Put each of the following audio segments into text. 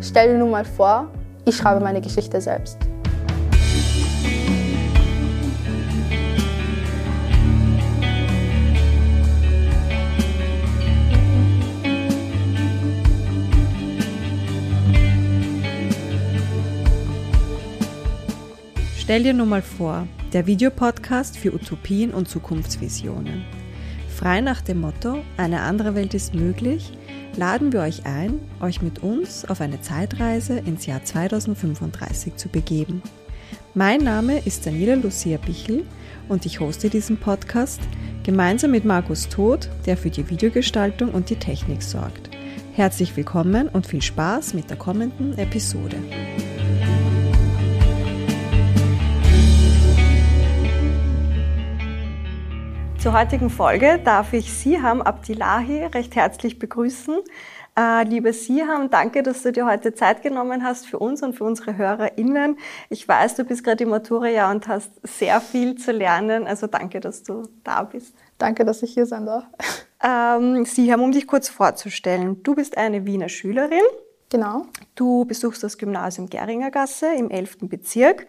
Stell dir nun mal vor, ich schreibe meine Geschichte selbst. Stell dir nur mal vor, der Videopodcast für Utopien und Zukunftsvisionen. Frei nach dem Motto, eine andere Welt ist möglich, laden wir euch ein, euch mit uns auf eine Zeitreise ins Jahr 2035 zu begeben. Mein Name ist Daniela Lucia Bichel und ich hoste diesen Podcast gemeinsam mit Markus Todt, der für die Videogestaltung und die Technik sorgt. Herzlich willkommen und viel Spaß mit der kommenden Episode. Zur heutigen Folge darf ich Siham Abdillahi recht herzlich begrüßen. Äh, liebe Siham, danke, dass du dir heute Zeit genommen hast für uns und für unsere HörerInnen. Ich weiß, du bist gerade im Matura-Jahr und hast sehr viel zu lernen. Also danke, dass du da bist. Danke, dass ich hier sein darf. Ähm, Siham, um dich kurz vorzustellen. Du bist eine Wiener Schülerin. Genau. Du besuchst das Gymnasium Geringergasse im 11. Bezirk.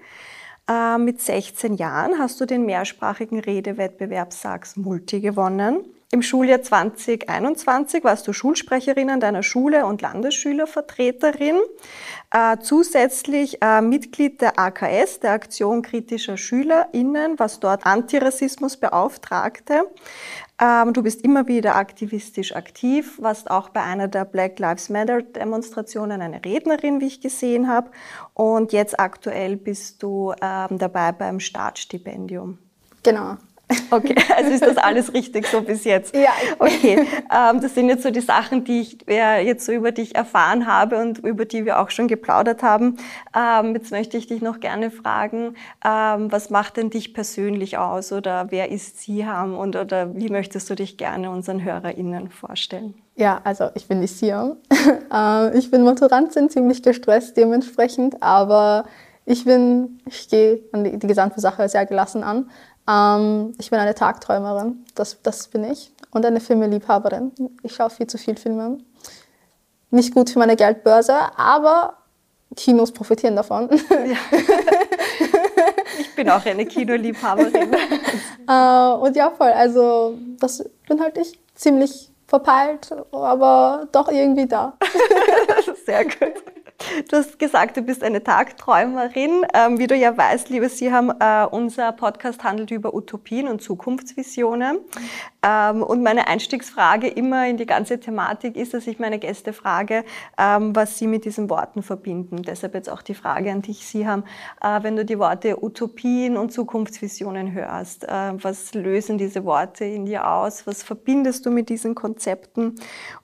Äh, mit 16 Jahren hast du den mehrsprachigen Redewettbewerb Sachs Multi gewonnen. Im Schuljahr 2021 warst du Schulsprecherin an deiner Schule und Landesschülervertreterin. Äh, zusätzlich äh, Mitglied der AKS, der Aktion kritischer SchülerInnen, was dort Antirassismus beauftragte. Ähm, du bist immer wieder aktivistisch aktiv, warst auch bei einer der Black Lives Matter Demonstrationen eine Rednerin, wie ich gesehen habe. Und jetzt aktuell bist du ähm, dabei beim Startstipendium. Genau. Okay, also ist das alles richtig so bis jetzt? Ja. Okay, ähm, das sind jetzt so die Sachen, die ich äh, jetzt so über dich erfahren habe und über die wir auch schon geplaudert haben. Ähm, jetzt möchte ich dich noch gerne fragen, ähm, was macht denn dich persönlich aus oder wer ist Siham und oder wie möchtest du dich gerne unseren HörerInnen vorstellen? Ja, also ich bin die Siam. äh, ich bin Maturantin, ziemlich gestresst dementsprechend, aber ich bin, ich gehe die, die gesamte Sache sehr gelassen an. Ähm, ich bin eine Tagträumerin, das, das bin ich. Und eine Filmeliebhaberin. Ich schaue viel zu viel Filme. Nicht gut für meine Geldbörse, aber Kinos profitieren davon. Ja. ich bin auch eine Kinoliebhaberin. äh, und ja, voll. Also, das bin halt ich. Ziemlich verpeilt, aber doch irgendwie da. Sehr gut. Du hast gesagt, du bist eine Tagträumerin. Ähm, wie du ja weißt, liebe Sie haben, äh, unser Podcast handelt über Utopien und Zukunftsvisionen. Ähm, und meine Einstiegsfrage immer in die ganze Thematik ist, dass ich meine Gäste frage, ähm, was sie mit diesen Worten verbinden. Deshalb jetzt auch die Frage an dich, Sie haben, äh, wenn du die Worte Utopien und Zukunftsvisionen hörst, äh, was lösen diese Worte in dir aus? Was verbindest du mit diesen Konzepten?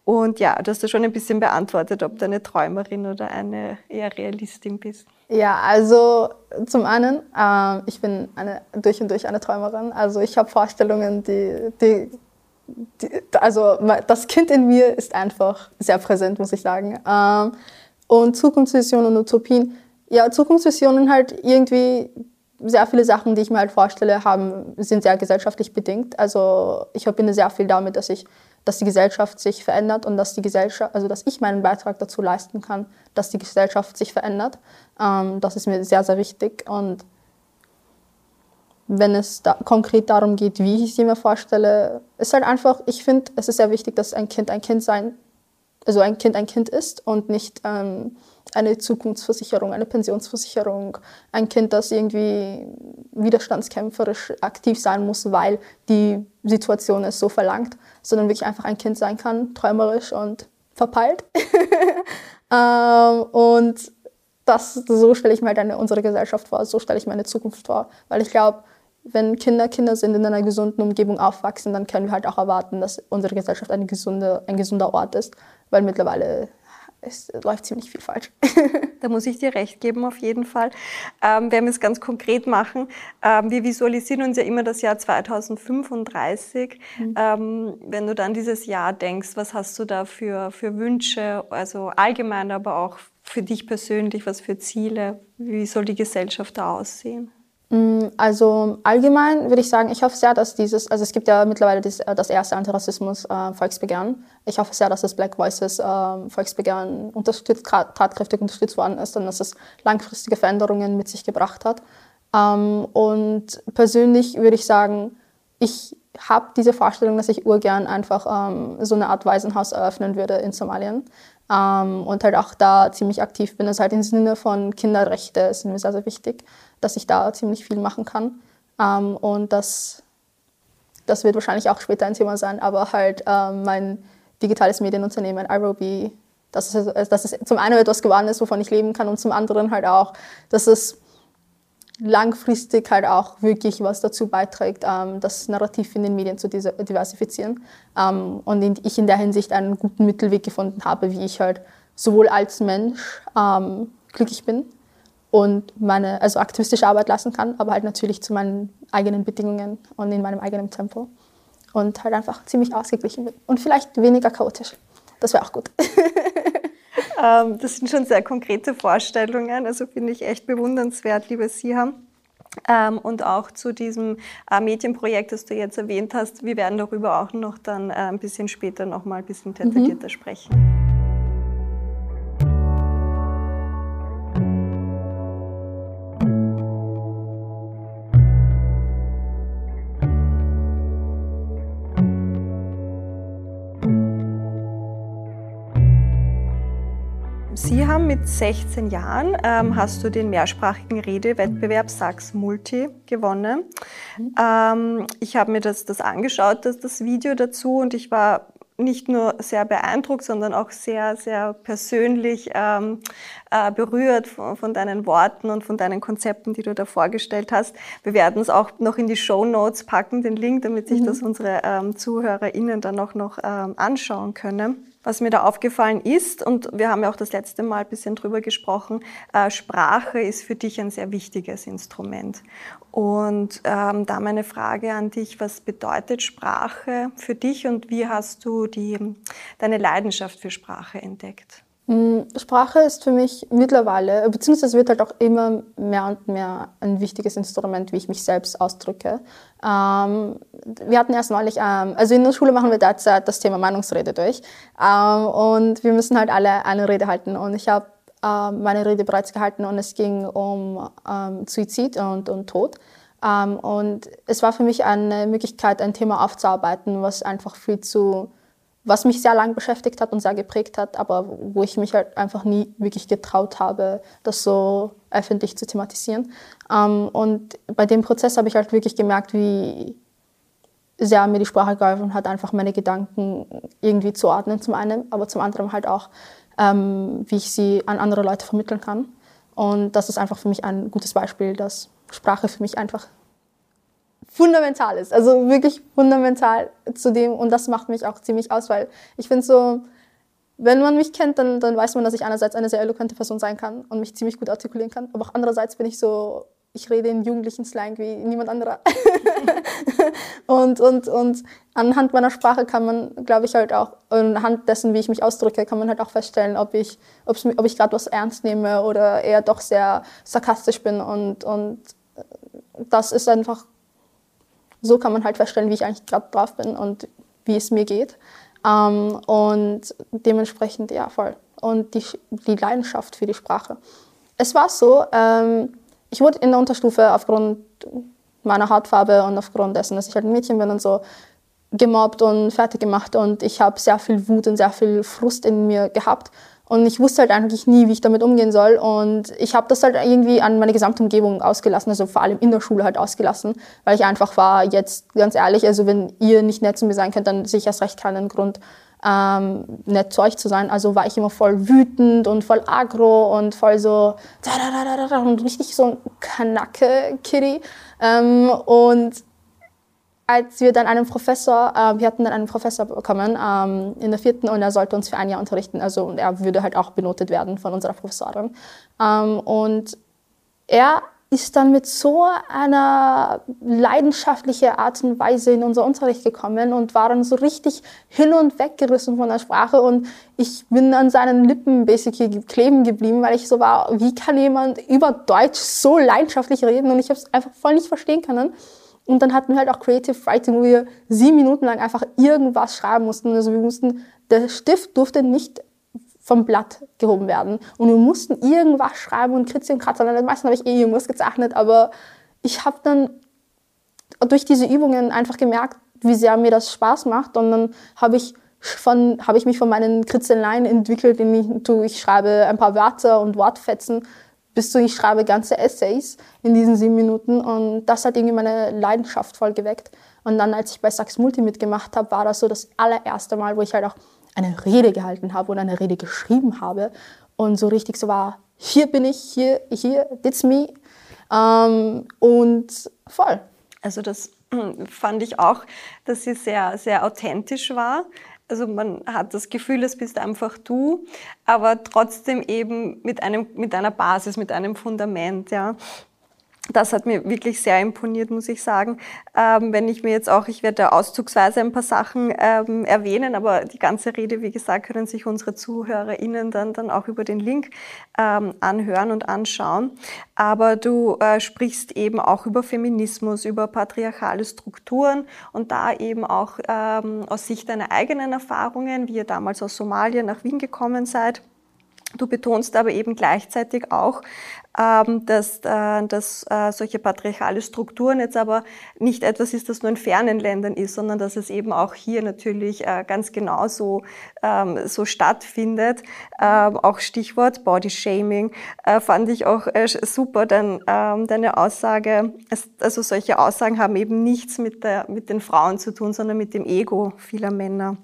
Und ja, du hast ja schon ein bisschen beantwortet, ob du eine Träumerin oder eine eher Realistin bist. Ja, also zum einen, äh, ich bin eine, durch und durch eine Träumerin. Also ich habe Vorstellungen, die, die, die, also das Kind in mir ist einfach sehr präsent, muss ich sagen. Ähm, und Zukunftsvisionen und Utopien, ja, Zukunftsvisionen halt irgendwie sehr viele Sachen, die ich mir halt vorstelle, haben, sind sehr gesellschaftlich bedingt. Also ich verbinde sehr viel damit, dass ich dass die Gesellschaft sich verändert und dass die Gesellschaft, also dass ich meinen Beitrag dazu leisten kann, dass die Gesellschaft sich verändert. Ähm, das ist mir sehr, sehr wichtig. Und wenn es da konkret darum geht, wie ich sie mir vorstelle, ist halt einfach, ich finde, es ist sehr wichtig, dass ein Kind ein Kind sein, also ein Kind ein Kind ist und nicht ähm, eine Zukunftsversicherung, eine Pensionsversicherung, ein Kind, das irgendwie widerstandskämpferisch aktiv sein muss, weil die Situation es so verlangt, sondern wirklich einfach ein Kind sein kann, träumerisch und verpeilt. ähm, und das, so stelle ich mir halt eine, unsere Gesellschaft vor, so stelle ich mir eine Zukunft vor, weil ich glaube, wenn Kinder Kinder sind, in einer gesunden Umgebung aufwachsen, dann können wir halt auch erwarten, dass unsere Gesellschaft eine gesunde, ein gesunder Ort ist, weil mittlerweile es läuft ziemlich viel falsch. da muss ich dir recht geben, auf jeden Fall. Ähm, wenn wir es ganz konkret machen, ähm, wir visualisieren uns ja immer das Jahr 2035. Mhm. Ähm, wenn du dann dieses Jahr denkst, was hast du da für, für Wünsche, also allgemein, aber auch für dich persönlich, was für Ziele? Wie soll die Gesellschaft da aussehen? Mm, also allgemein würde ich sagen, ich hoffe sehr, dass dieses, also es gibt ja mittlerweile das, äh, das erste Antirassismus-Volksbegehren. Ich hoffe sehr, dass das Black Voices äh, Volksbegehren unterstützt, tatkräftig unterstützt worden ist und dass es langfristige Veränderungen mit sich gebracht hat. Ähm, und persönlich würde ich sagen, ich habe diese Vorstellung, dass ich urgern einfach ähm, so eine Art Waisenhaus eröffnen würde in Somalien. Ähm, und halt auch da ziemlich aktiv bin. Also halt im Sinne von Kinderrechte sind mir sehr, sehr wichtig dass ich da ziemlich viel machen kann. Ähm, und das, das wird wahrscheinlich auch später ein Thema sein, aber halt ähm, mein digitales Medienunternehmen iRoby, dass es, dass es zum einen etwas geworden ist, wovon ich leben kann und zum anderen halt auch, dass es langfristig halt auch wirklich was dazu beiträgt, ähm, das Narrativ in den Medien zu diversifizieren. Ähm, und ich in der Hinsicht einen guten Mittelweg gefunden habe, wie ich halt sowohl als Mensch ähm, glücklich bin, und meine also aktivistische Arbeit lassen kann, aber halt natürlich zu meinen eigenen Bedingungen und in meinem eigenen Tempo und halt einfach ziemlich ausgeglichen bin und vielleicht weniger chaotisch. Das wäre auch gut. ähm, das sind schon sehr konkrete Vorstellungen, also finde ich echt bewundernswert, liebe Siha. Ähm, und auch zu diesem äh, Medienprojekt, das du jetzt erwähnt hast. Wir werden darüber auch noch dann äh, ein bisschen später noch mal ein bisschen detaillierter mhm. sprechen. Sie haben mit 16 Jahren, ähm, hast du den mehrsprachigen Redewettbewerb Sachs Multi gewonnen. Ähm, ich habe mir das, das angeschaut, das, das Video dazu und ich war nicht nur sehr beeindruckt, sondern auch sehr, sehr persönlich ähm, äh, berührt von, von, deinen Worten und von deinen Konzepten, die du da vorgestellt hast. Wir werden es auch noch in die Show Notes packen, den Link, damit sich mhm. das unsere ähm, ZuhörerInnen dann auch noch ähm, anschauen können. Was mir da aufgefallen ist, und wir haben ja auch das letzte Mal ein bisschen drüber gesprochen, äh, Sprache ist für dich ein sehr wichtiges Instrument. Und ähm, da meine Frage an dich, was bedeutet Sprache für dich und wie hast du die, deine Leidenschaft für Sprache entdeckt? Mm, Sprache ist für mich mittlerweile, beziehungsweise wird halt auch immer mehr und mehr ein wichtiges Instrument, wie ich mich selbst ausdrücke. Ähm, wir hatten erst neulich, ähm, also in der Schule machen wir derzeit das Thema Meinungsrede durch ähm, und wir müssen halt alle eine Rede halten und ich habe ähm, meine Rede bereits gehalten und es ging um ähm, Suizid und, und Tod. Ähm, und es war für mich eine Möglichkeit, ein Thema aufzuarbeiten, was einfach viel zu was mich sehr lang beschäftigt hat und sehr geprägt hat, aber wo ich mich halt einfach nie wirklich getraut habe, das so öffentlich zu thematisieren. Ähm, und bei dem Prozess habe ich halt wirklich gemerkt, wie sehr mir die Sprache geholfen hat, einfach meine Gedanken irgendwie zu ordnen zum einen, aber zum anderen halt auch, ähm, wie ich sie an andere Leute vermitteln kann. Und das ist einfach für mich ein gutes Beispiel, dass Sprache für mich einfach fundamental ist. Also wirklich fundamental zu dem. Und das macht mich auch ziemlich aus, weil ich finde so, wenn man mich kennt, dann, dann weiß man, dass ich einerseits eine sehr eloquente Person sein kann und mich ziemlich gut artikulieren kann. Aber auch andererseits bin ich so, ich rede in jugendlichen Slang wie niemand anderer. und, und, und anhand meiner Sprache kann man, glaube ich, halt auch, anhand dessen, wie ich mich ausdrücke, kann man halt auch feststellen, ob ich, ob ich gerade was ernst nehme oder eher doch sehr sarkastisch bin. Und, und das ist einfach so kann man halt feststellen, wie ich eigentlich gerade drauf bin und wie es mir geht. Ähm, und dementsprechend, ja, voll. Und die, die Leidenschaft für die Sprache. Es war so, ähm, ich wurde in der Unterstufe aufgrund meiner Hautfarbe und aufgrund dessen, dass ich halt ein Mädchen bin und so, gemobbt und fertig gemacht. Und ich habe sehr viel Wut und sehr viel Frust in mir gehabt. Und ich wusste halt eigentlich nie, wie ich damit umgehen soll. Und ich habe das halt irgendwie an meine gesamte Umgebung ausgelassen, also vor allem in der Schule halt ausgelassen, weil ich einfach war, jetzt ganz ehrlich, also wenn ihr nicht nett zu mir sein könnt, dann sehe ich erst recht keinen Grund, ähm, nett zu euch zu sein. Also war ich immer voll wütend und voll aggro und voll so und richtig so ein Kanacke-Kitty. Ähm, und als wir dann einen Professor, äh, wir hatten dann einen Professor bekommen ähm, in der vierten und er sollte uns für ein Jahr unterrichten. Also und er würde halt auch benotet werden von unserer Professorin. Ähm, und er ist dann mit so einer leidenschaftlichen Art und Weise in unser Unterricht gekommen und war dann so richtig hin und weg gerissen von der Sprache und ich bin an seinen Lippen basically kleben geblieben, weil ich so war, wie kann jemand über Deutsch so leidenschaftlich reden und ich habe es einfach voll nicht verstehen können. Und dann hatten wir halt auch Creative Writing, wo wir sieben Minuten lang einfach irgendwas schreiben mussten. Also wir mussten, der Stift durfte nicht vom Blatt gehoben werden. Und wir mussten irgendwas schreiben und kritzeln, kratzen. Und meistens habe ich eh irgendwas gezeichnet, aber ich habe dann durch diese Übungen einfach gemerkt, wie sehr mir das Spaß macht. Und dann habe ich, von, habe ich mich von meinen Kritzeleien entwickelt, indem ich, ich schreibe ein paar Wörter und Wortfetzen, bis zu ich schreibe ganze Essays in diesen sieben Minuten. Und das hat irgendwie meine Leidenschaft voll geweckt. Und dann, als ich bei Sachs Multi mitgemacht habe, war das so das allererste Mal, wo ich halt auch eine Rede gehalten habe oder eine Rede geschrieben habe und so richtig so war, hier bin ich, hier, hier, that's me. Ähm, und voll. Also das fand ich auch, dass sie sehr, sehr authentisch war. Also man hat das Gefühl, es bist einfach du, aber trotzdem eben mit, einem, mit einer Basis, mit einem Fundament. Ja das hat mir wirklich sehr imponiert, muss ich sagen. Ähm, wenn ich mir jetzt auch, ich werde auszugsweise ein paar Sachen ähm, erwähnen, aber die ganze Rede, wie gesagt, können sich unsere ZuhörerInnen dann, dann auch über den Link ähm, anhören und anschauen. Aber du äh, sprichst eben auch über Feminismus, über patriarchale Strukturen und da eben auch ähm, aus Sicht deiner eigenen Erfahrungen, wie ihr damals aus Somalia nach Wien gekommen seid. Du betonst aber eben gleichzeitig auch, ähm, dass, äh, dass äh, solche patriarchale Strukturen jetzt aber nicht etwas ist, das nur in fernen Ländern ist, sondern dass es eben auch hier natürlich äh, ganz genauso ähm, so stattfindet. Ähm, auch Stichwort Body Shaming fand ich auch super, denn deine Aussage, also solche Aussagen haben eben nichts mit, der, mit den Frauen zu tun, sondern mit dem Ego vieler Männer.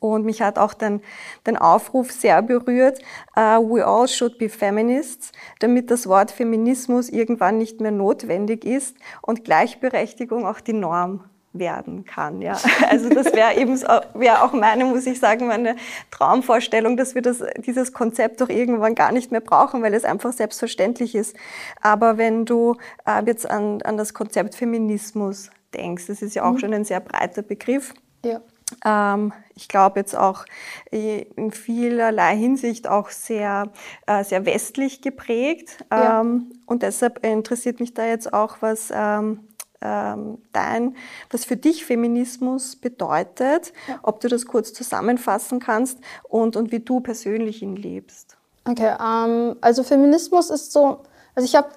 Und mich hat auch den, den Aufruf sehr berührt, uh, we all should be feminists, damit das Wort Feminismus irgendwann nicht mehr notwendig ist und Gleichberechtigung auch die Norm werden kann. Ja. Also das wäre eben wäre auch meine, muss ich sagen, meine Traumvorstellung, dass wir das, dieses Konzept doch irgendwann gar nicht mehr brauchen, weil es einfach selbstverständlich ist. Aber wenn du äh, jetzt an, an das Konzept Feminismus denkst, das ist ja auch mhm. schon ein sehr breiter Begriff. Ja. Ähm, ich glaube jetzt auch in vielerlei Hinsicht auch sehr, äh, sehr westlich geprägt. Ja. Ähm, und deshalb interessiert mich da jetzt auch, was ähm, dein, was für dich Feminismus bedeutet, ja. ob du das kurz zusammenfassen kannst und, und wie du persönlich ihn lebst. Okay, um, also Feminismus ist so, also ich habe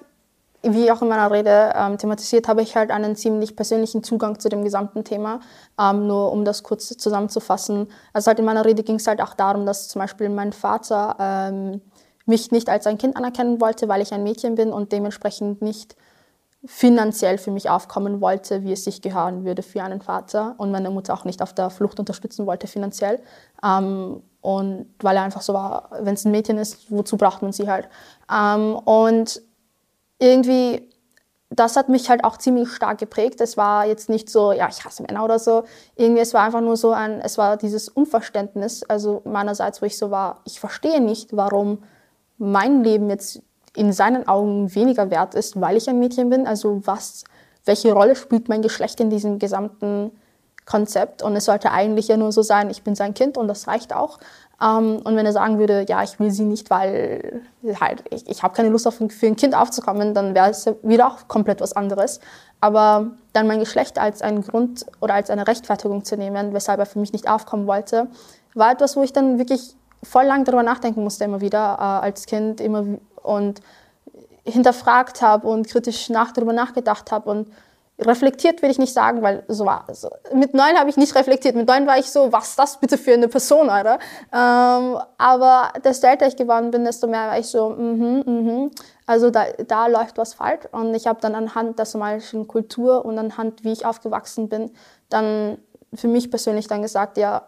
wie auch in meiner Rede ähm, thematisiert, habe ich halt einen ziemlich persönlichen Zugang zu dem gesamten Thema. Ähm, nur um das kurz zusammenzufassen. Also halt in meiner Rede ging es halt auch darum, dass zum Beispiel mein Vater ähm, mich nicht als ein Kind anerkennen wollte, weil ich ein Mädchen bin und dementsprechend nicht finanziell für mich aufkommen wollte, wie es sich gehören würde für einen Vater und meine Mutter auch nicht auf der Flucht unterstützen wollte finanziell. Ähm, und weil er einfach so war, wenn es ein Mädchen ist, wozu braucht man sie halt? Ähm, und irgendwie, das hat mich halt auch ziemlich stark geprägt. Es war jetzt nicht so, ja, ich hasse Männer oder so. Irgendwie, es war einfach nur so ein, es war dieses Unverständnis, also meinerseits, wo ich so war, ich verstehe nicht, warum mein Leben jetzt in seinen Augen weniger wert ist, weil ich ein Mädchen bin. Also was, welche Rolle spielt mein Geschlecht in diesem gesamten Konzept? Und es sollte eigentlich ja nur so sein, ich bin sein Kind und das reicht auch. Ähm, und wenn er sagen würde, ja, ich will sie nicht, weil halt, ich, ich habe keine Lust auf, für ein Kind aufzukommen, dann wäre es wieder auch komplett was anderes. Aber dann mein Geschlecht als einen Grund oder als eine Rechtfertigung zu nehmen, weshalb er für mich nicht aufkommen wollte, war etwas, wo ich dann wirklich voll lang darüber nachdenken musste, immer wieder äh, als Kind immer und hinterfragt habe und kritisch nach, darüber nachgedacht habe und reflektiert will ich nicht sagen, weil so war also mit neun habe ich nicht reflektiert. Mit neun war ich so, was ist das bitte für eine Person, Alter? Ähm, aber desto älter ich geworden bin, desto mehr war ich so, mhm, mhm. Also da, da läuft was falsch. Und ich habe dann anhand der somalischen Kultur und anhand, wie ich aufgewachsen bin, dann für mich persönlich dann gesagt, ja,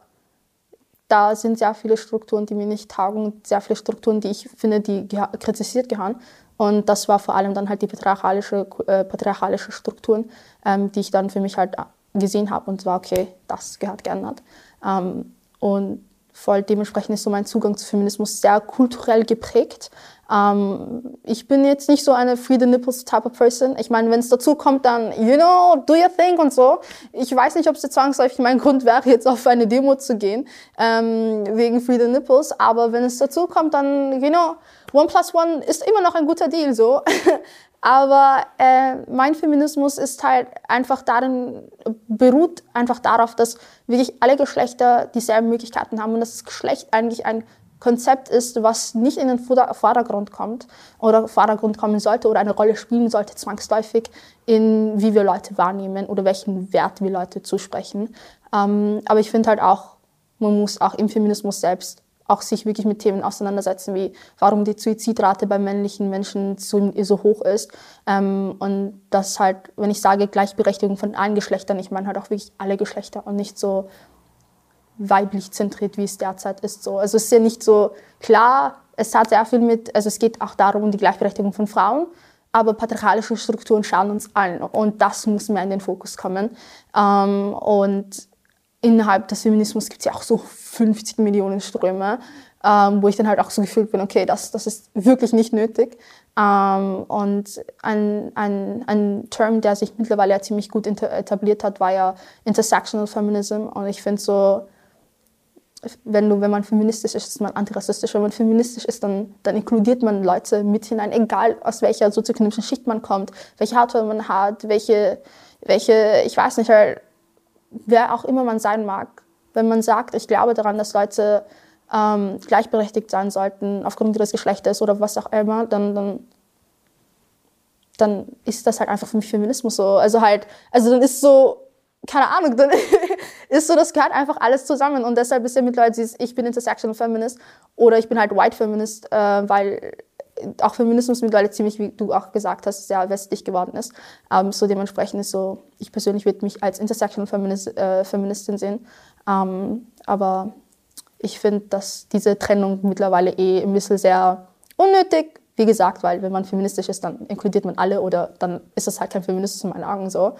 da sind sehr viele Strukturen, die mir nicht taugen, sehr viele Strukturen, die ich finde, die kritisiert gehören. Und das war vor allem dann halt die patriarchalische, äh, patriarchalische Strukturen, ähm, die ich dann für mich halt gesehen habe und war, okay, das gehört geändert. Ähm, und voll dementsprechend ist so mein Zugang zu Feminismus sehr kulturell geprägt. Ähm, ich bin jetzt nicht so eine Free the Nipples Type of Person. Ich meine, wenn es dazu kommt, dann, you know, do your thing und so. Ich weiß nicht, ob es zwangsläufig mein Grund wäre, jetzt auf eine Demo zu gehen, ähm, wegen Free the Nipples. Aber wenn es dazu kommt, dann, you know, One plus One ist immer noch ein guter Deal, so. Aber äh, mein Feminismus ist halt einfach darin, beruht einfach darauf, dass wirklich alle Geschlechter dieselben Möglichkeiten haben und dass das Geschlecht eigentlich ein Konzept ist, was nicht in den Vordergrund kommt oder Vordergrund kommen sollte oder eine Rolle spielen sollte, zwangsläufig in wie wir Leute wahrnehmen oder welchen Wert wir Leute zusprechen. Ähm, aber ich finde halt auch, man muss auch im Feminismus selbst auch sich wirklich mit Themen auseinandersetzen, wie warum die Suizidrate bei männlichen Menschen so, so hoch ist. Ähm, und das halt, wenn ich sage Gleichberechtigung von allen Geschlechtern, ich meine halt auch wirklich alle Geschlechter und nicht so weiblich zentriert, wie es derzeit ist. So. Also es ist ja nicht so klar, es hat sehr viel mit, also es geht auch darum, um die Gleichberechtigung von Frauen, aber patriarchalische Strukturen schauen uns allen und das muss mehr in den Fokus kommen. Ähm, und innerhalb des Feminismus gibt es ja auch so 50 Millionen Ströme, ähm, wo ich dann halt auch so gefühlt bin, okay, das, das ist wirklich nicht nötig. Ähm, und ein, ein, ein Term, der sich mittlerweile ja ziemlich gut etabliert hat, war ja Intersectional Feminism. Und ich finde so, wenn, du, wenn man feministisch ist, ist man antirassistisch. Wenn man feministisch ist, dann, dann inkludiert man Leute mit hinein, egal aus welcher sozioökonomischen Schicht man kommt, welche Hautfarbe man hat, welche, welche, ich weiß nicht, halt, wer auch immer man sein mag, wenn man sagt, ich glaube daran, dass Leute ähm, gleichberechtigt sein sollten aufgrund ihres Geschlechtes oder was auch immer, dann, dann, dann ist das halt einfach für mich Feminismus so. Also halt, also dann ist so, keine Ahnung, dann ist so, das gehört einfach alles zusammen und deshalb ist ja mittlerweile dieses, ich bin Intersectional Feminist oder ich bin halt White Feminist, äh, weil auch Feminismus mittlerweile ziemlich, wie du auch gesagt hast, sehr westlich geworden ist. Ähm, so dementsprechend ist so, ich persönlich würde mich als Intersectional Feminist, äh, Feministin sehen. Ähm, aber ich finde, dass diese Trennung mittlerweile eh ein bisschen sehr unnötig, wie gesagt, weil wenn man feministisch ist, dann inkludiert man alle oder dann ist das halt kein Feminismus in meinen Augen so.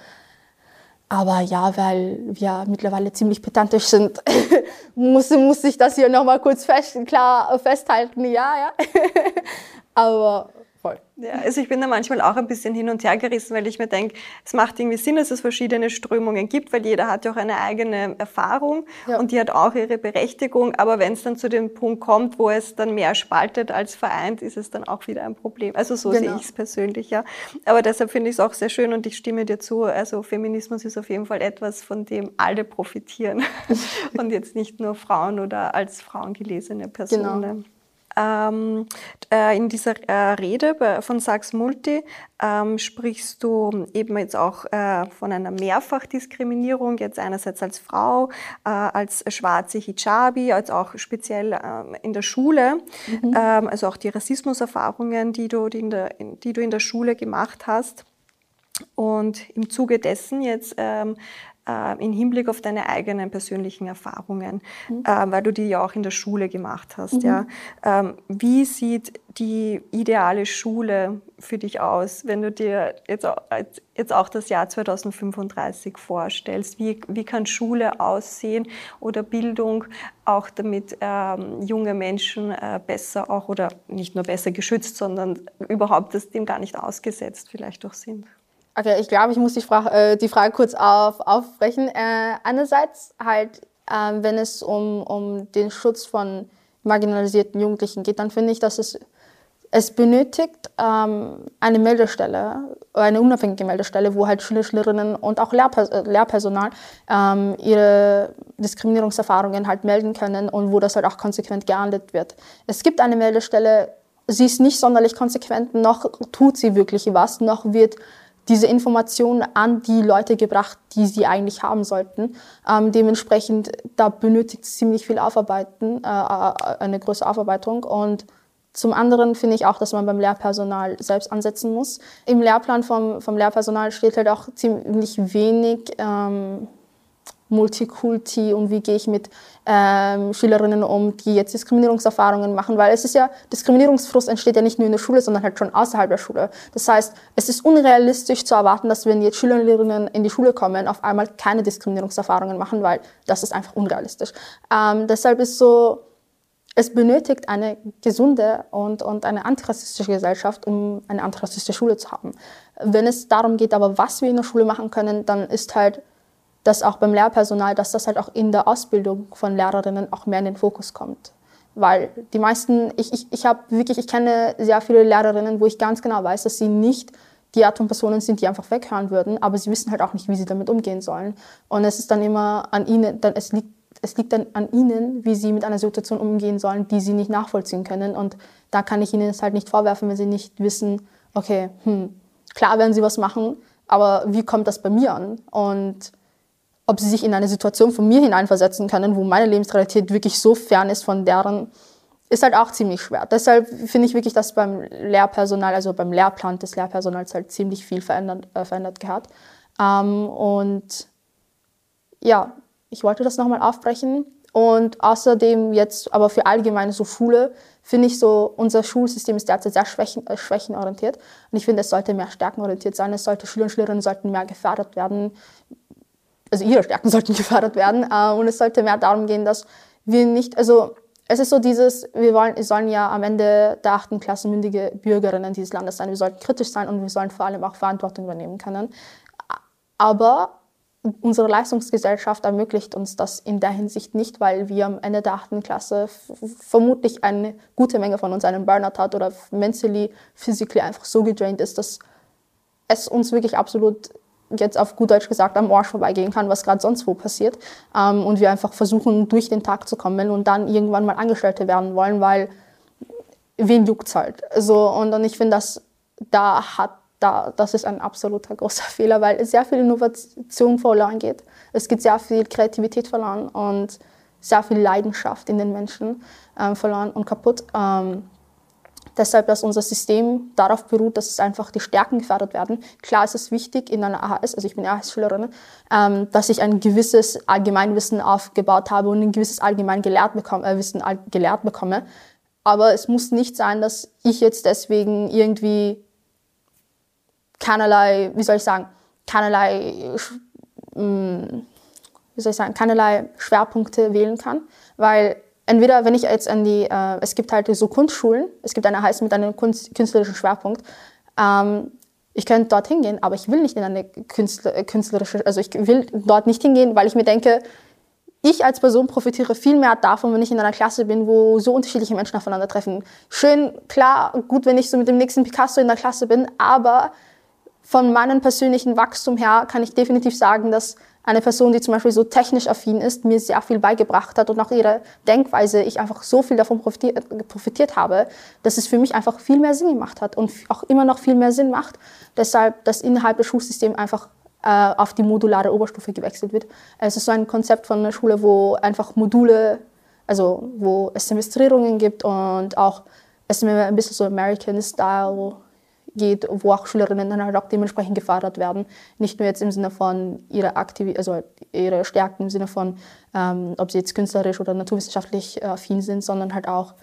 Aber ja, weil wir mittlerweile ziemlich pedantisch sind, muss, muss ich das hier nochmal kurz fest, klar festhalten. Ja, ja. Aber voll. Ja, also ich bin da manchmal auch ein bisschen hin und her gerissen, weil ich mir denke, es macht irgendwie Sinn, dass es verschiedene Strömungen gibt, weil jeder hat ja auch eine eigene Erfahrung ja. und die hat auch ihre Berechtigung. Aber wenn es dann zu dem Punkt kommt, wo es dann mehr spaltet als vereint, ist es dann auch wieder ein Problem. Also so genau. sehe ich es persönlich, ja. Aber deshalb finde ich es auch sehr schön und ich stimme dir zu. Also Feminismus ist auf jeden Fall etwas, von dem alle profitieren und jetzt nicht nur Frauen oder als Frauen gelesene Personen. Genau. Ähm, äh, in dieser äh, Rede von Sachs Multi ähm, sprichst du eben jetzt auch äh, von einer Mehrfachdiskriminierung, jetzt einerseits als Frau, äh, als schwarze Hijabi, als auch speziell ähm, in der Schule, mhm. Ähm, also auch die Rassismuserfahrungen, die du, die, in der, die du in der Schule gemacht hast. Und im Zuge dessen jetzt ähm, äh, im Hinblick auf deine eigenen persönlichen Erfahrungen, mhm. äh, weil du die ja auch in der Schule gemacht hast. Mhm. Ja. Ähm, wie sieht die ideale Schule für dich aus, wenn du dir jetzt auch, jetzt auch das Jahr 2035 vorstellst? Wie, wie kann Schule aussehen oder Bildung auch damit ähm, junge Menschen äh, besser auch oder nicht nur besser geschützt, sondern überhaupt das dem gar nicht ausgesetzt vielleicht auch sind? Okay, ich glaube, ich muss die Frage, äh, die Frage kurz auf, aufbrechen. Äh, einerseits halt, äh, wenn es um, um den Schutz von marginalisierten Jugendlichen geht, dann finde ich, dass es, es benötigt ähm, eine Meldestelle, eine unabhängige Meldestelle, wo halt Schüler, Schülerinnen und auch Lehrpers Lehrpersonal ähm, ihre Diskriminierungserfahrungen halt melden können und wo das halt auch konsequent geahndet wird. Es gibt eine Meldestelle, sie ist nicht sonderlich konsequent, noch tut sie wirklich was, noch wird diese Informationen an die Leute gebracht, die sie eigentlich haben sollten. Ähm, dementsprechend, da benötigt es ziemlich viel Aufarbeiten, äh, äh, eine größere Aufarbeitung. Und zum anderen finde ich auch, dass man beim Lehrpersonal selbst ansetzen muss. Im Lehrplan vom, vom Lehrpersonal steht halt auch ziemlich wenig ähm, Multikulti und wie gehe ich mit ähm, Schülerinnen um, die jetzt Diskriminierungserfahrungen machen, weil es ist ja, Diskriminierungsfrust entsteht ja nicht nur in der Schule, sondern halt schon außerhalb der Schule. Das heißt, es ist unrealistisch zu erwarten, dass wenn jetzt Schülerinnen in die Schule kommen, auf einmal keine Diskriminierungserfahrungen machen, weil das ist einfach unrealistisch. Ähm, deshalb ist so, es benötigt eine gesunde und, und eine antirassistische Gesellschaft, um eine antirassistische Schule zu haben. Wenn es darum geht, aber was wir in der Schule machen können, dann ist halt das auch beim Lehrpersonal, dass das halt auch in der Ausbildung von Lehrerinnen auch mehr in den Fokus kommt. Weil die meisten, ich, ich, ich habe wirklich, ich kenne sehr viele Lehrerinnen, wo ich ganz genau weiß, dass sie nicht die Art von Personen sind, die einfach weghören würden, aber sie wissen halt auch nicht, wie sie damit umgehen sollen. Und es ist dann immer an ihnen, dann, es, liegt, es liegt dann an ihnen, wie sie mit einer Situation umgehen sollen, die sie nicht nachvollziehen können. Und da kann ich ihnen es halt nicht vorwerfen, wenn sie nicht wissen, okay, hm, klar werden sie was machen, aber wie kommt das bei mir an? Und ob sie sich in eine Situation von mir hineinversetzen können, wo meine Lebensrealität wirklich so fern ist von deren, ist halt auch ziemlich schwer. Deshalb finde ich wirklich, dass beim Lehrpersonal, also beim Lehrplan des Lehrpersonals halt ziemlich viel verändert, äh, verändert gehört. Ähm, und ja, ich wollte das nochmal aufbrechen. Und außerdem jetzt, aber für allgemeine so Schule, finde ich so, unser Schulsystem ist derzeit sehr schwächen, äh, schwächenorientiert. Und ich finde, es sollte mehr stärkenorientiert sein. Es sollte Schüler und Schülerinnen sollten mehr gefördert werden. Also ihre Stärken sollten gefördert werden. Äh, und es sollte mehr darum gehen, dass wir nicht, also es ist so dieses, wir wollen, wir sollen ja am Ende der achten Klasse mündige Bürgerinnen dieses Landes sein. Wir sollten kritisch sein und wir sollen vor allem auch Verantwortung übernehmen können. Aber unsere Leistungsgesellschaft ermöglicht uns das in der Hinsicht nicht, weil wir am Ende der achten Klasse vermutlich eine gute Menge von uns einen Burnout hat oder mentally, physically einfach so gedraint ist, dass es uns wirklich absolut jetzt auf gut Deutsch gesagt am Arsch vorbeigehen kann, was gerade sonst wo passiert. Ähm, und wir einfach versuchen, durch den Tag zu kommen und dann irgendwann mal Angestellte werden wollen, weil wen juckt's halt. So, und, und ich finde, dass da hat da, das ist ein absoluter großer Fehler, weil sehr viel Innovation verloren geht. Es geht sehr viel Kreativität verloren und sehr viel Leidenschaft in den Menschen ähm, verloren und kaputt. Ähm, Deshalb, dass unser System darauf beruht, dass es einfach die Stärken gefördert werden. Klar ist es wichtig in einer AHS, also ich bin AHS-Schülerin, ähm, dass ich ein gewisses Allgemeinwissen aufgebaut habe und ein gewisses Allgemeinwissen äh, Wissen gelehrt bekomme. Aber es muss nicht sein, dass ich jetzt deswegen irgendwie keinerlei, wie soll ich sagen, keinerlei, hm, wie soll ich sagen, keinerlei Schwerpunkte wählen kann, weil entweder, wenn ich jetzt an die, äh, es gibt halt so Kunstschulen, es gibt eine heißt mit einem Kunst, künstlerischen Schwerpunkt. Ähm, ich könnte dort hingehen, aber ich will nicht in eine Künstler, äh, künstlerische, also ich will dort nicht hingehen, weil ich mir denke, ich als Person profitiere viel mehr davon, wenn ich in einer Klasse bin, wo so unterschiedliche Menschen aufeinandertreffen. Schön, klar, gut, wenn ich so mit dem nächsten Picasso in der Klasse bin, aber von meinem persönlichen Wachstum her kann ich definitiv sagen, dass eine Person, die zum Beispiel so technisch affin ist, mir sehr viel beigebracht hat und auch ihre Denkweise, ich einfach so viel davon profitiert, profitiert habe, dass es für mich einfach viel mehr Sinn gemacht hat und auch immer noch viel mehr Sinn macht. Deshalb, dass innerhalb des Schulsystems einfach äh, auf die modulare Oberstufe gewechselt wird. Es ist so ein Konzept von einer Schule, wo einfach Module, also wo es Semestrierungen gibt und auch es ist ein bisschen so American Style geht, wo auch Schülerinnen dann halt auch dementsprechend gefördert werden. Nicht nur jetzt im Sinne von ihrer Aktiv also ihre Stärken im Sinne von, ähm, ob sie jetzt künstlerisch oder naturwissenschaftlich äh, affin sind, sondern halt auch,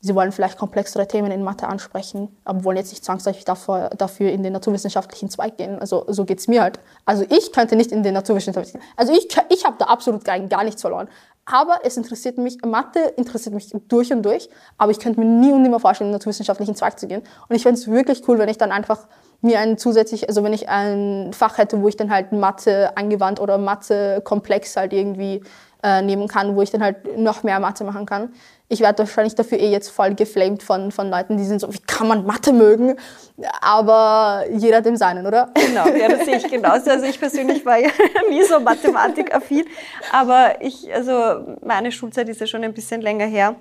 sie wollen vielleicht komplexere Themen in Mathe ansprechen, aber wollen jetzt nicht zwangsläufig dafür, dafür in den naturwissenschaftlichen Zweig gehen. Also so geht es mir halt. Also ich könnte nicht in den naturwissenschaftlichen, also ich, ich habe da absolut gar, gar nichts verloren. Aber es interessiert mich, Mathe interessiert mich durch und durch, aber ich könnte mir nie und nimmer vorstellen, in den naturwissenschaftlichen Zweig zu gehen. Und ich fände es wirklich cool, wenn ich dann einfach mir ein zusätzlich, also wenn ich ein Fach hätte, wo ich dann halt Mathe angewandt oder Mathe komplex halt irgendwie äh, nehmen kann, wo ich dann halt noch mehr Mathe machen kann. Ich werde wahrscheinlich dafür eh jetzt voll geflamed von, von Leuten, die sind so, wie kann man Mathe mögen? Aber jeder dem seinen, oder? Genau, ja, das sehe ich genauso. Also ich persönlich war ja nie so mathematikaffin, aber ich, also meine Schulzeit ist ja schon ein bisschen länger her.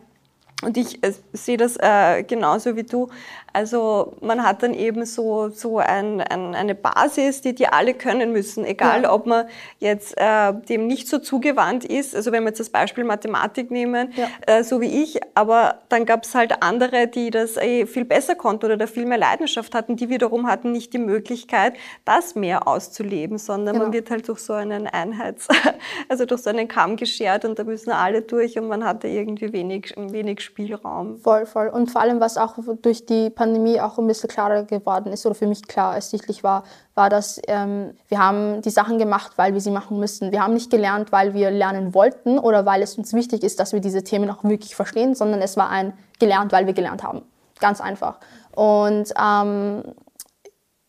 Und ich äh, sehe das äh, genauso wie du. Also man hat dann eben so, so ein, ein, eine Basis, die die alle können müssen, egal ja. ob man jetzt äh, dem nicht so zugewandt ist. Also wenn wir jetzt das Beispiel Mathematik nehmen, ja. äh, so wie ich, aber dann gab es halt andere, die das eh viel besser konnten oder da viel mehr Leidenschaft hatten, die wiederum hatten nicht die Möglichkeit, das mehr auszuleben, sondern genau. man wird halt durch so einen Einheits-, also durch so einen Kamm geschert und da müssen alle durch und man hatte irgendwie wenig, wenig Spielraum. Voll, voll. Und vor allem, was auch durch die Pandemie auch ein bisschen klarer geworden ist oder für mich klar ersichtlich war, war, dass ähm, wir haben die Sachen gemacht, weil wir sie machen müssen. Wir haben nicht gelernt, weil wir lernen wollten oder weil es uns wichtig ist, dass wir diese Themen auch wirklich verstehen, sondern es war ein gelernt, weil wir gelernt haben. Ganz einfach. Und ähm,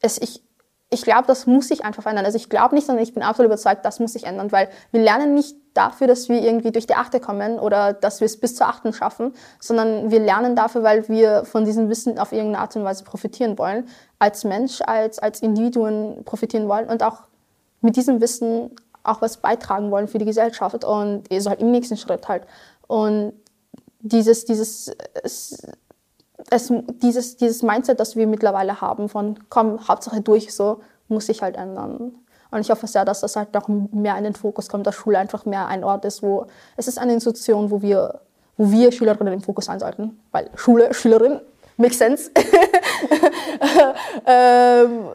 es, ich, ich glaube, das muss sich einfach ändern. Also ich glaube nicht, sondern ich bin absolut überzeugt, das muss sich ändern, weil wir lernen nicht dafür, dass wir irgendwie durch die Achte kommen oder dass wir es bis zur Achten schaffen, sondern wir lernen dafür, weil wir von diesem Wissen auf irgendeine Art und Weise profitieren wollen, als Mensch, als, als Individuen profitieren wollen und auch mit diesem Wissen auch was beitragen wollen für die Gesellschaft und so halt im nächsten Schritt halt. Und dieses, dieses, es, es, dieses, dieses Mindset, das wir mittlerweile haben, von komm, Hauptsache durch, so muss sich halt ändern. Und ich hoffe sehr, dass das halt noch mehr in den Fokus kommt, dass Schule einfach mehr ein Ort ist, wo es ist eine Institution, wo wir, wo wir Schülerinnen im Fokus sein sollten. Weil Schule, Schülerin, makes sense. ähm,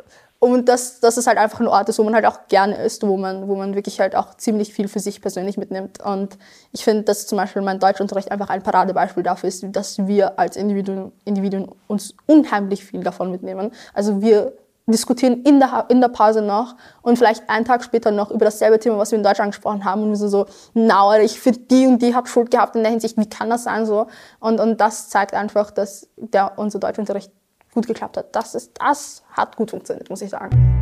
und dass, dass es halt einfach ein Ort ist, wo man halt auch gerne ist, wo man, wo man wirklich halt auch ziemlich viel für sich persönlich mitnimmt. Und ich finde, dass zum Beispiel mein Deutschunterricht einfach ein Paradebeispiel dafür ist, dass wir als Individuen, Individuen uns unheimlich viel davon mitnehmen. Also wir diskutieren in der, in der Pause noch und vielleicht einen Tag später noch über dasselbe Thema, was wir in Deutsch angesprochen haben und wir so, so na, ich finde die und die hat Schuld gehabt in der Hinsicht, wie kann das sein so? Und, und das zeigt einfach, dass der, unser Deutschunterricht gut geklappt hat. Das, ist, das hat gut funktioniert, muss ich sagen.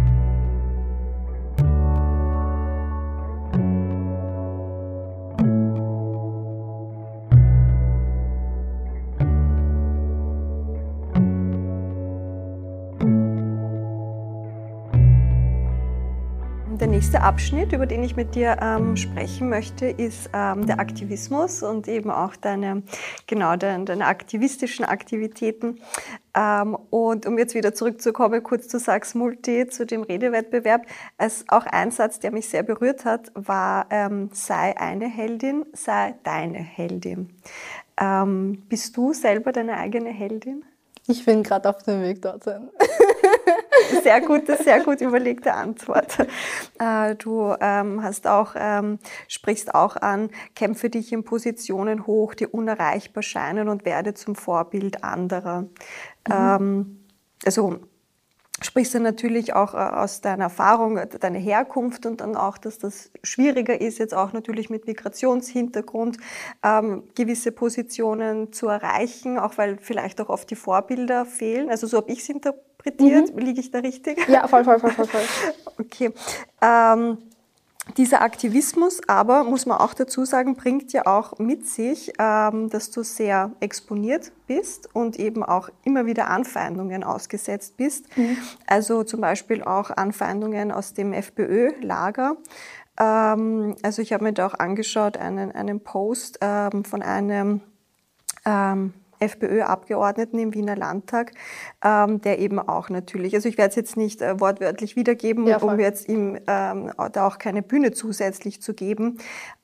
Nächste Abschnitt, über den ich mit dir ähm, sprechen möchte, ist ähm, der Aktivismus und eben auch deine, genau, deine, deine aktivistischen Aktivitäten. Ähm, und um jetzt wieder zurückzukommen, kurz zu Sachs Multi, zu dem Redewettbewerb, als auch ein Satz, der mich sehr berührt hat, war, ähm, sei eine Heldin, sei deine Heldin. Ähm, bist du selber deine eigene Heldin? Ich bin gerade auf dem Weg dorthin. Sehr gute, sehr gut überlegte Antwort. Äh, du ähm, hast auch, ähm, sprichst auch an, kämpfe dich in Positionen hoch, die unerreichbar scheinen und werde zum Vorbild anderer. Mhm. Ähm, also sprichst du natürlich auch äh, aus deiner Erfahrung, deiner Herkunft und dann auch, dass das schwieriger ist, jetzt auch natürlich mit Migrationshintergrund ähm, gewisse Positionen zu erreichen, auch weil vielleicht auch oft die Vorbilder fehlen. Also so habe ich es interpretiert. Mhm. Liege ich da richtig? Ja, voll, voll, voll, voll. voll. okay. Ähm, dieser Aktivismus aber, muss man auch dazu sagen, bringt ja auch mit sich, ähm, dass du sehr exponiert bist und eben auch immer wieder Anfeindungen ausgesetzt bist. Mhm. Also zum Beispiel auch Anfeindungen aus dem FPÖ-Lager. Ähm, also ich habe mir da auch angeschaut, einen, einen Post ähm, von einem FPÖ-Abgeordneten im Wiener Landtag, ähm, der eben auch natürlich, also ich werde es jetzt nicht äh, wortwörtlich wiedergeben, ja, um jetzt ihm ähm, da auch keine Bühne zusätzlich zu geben,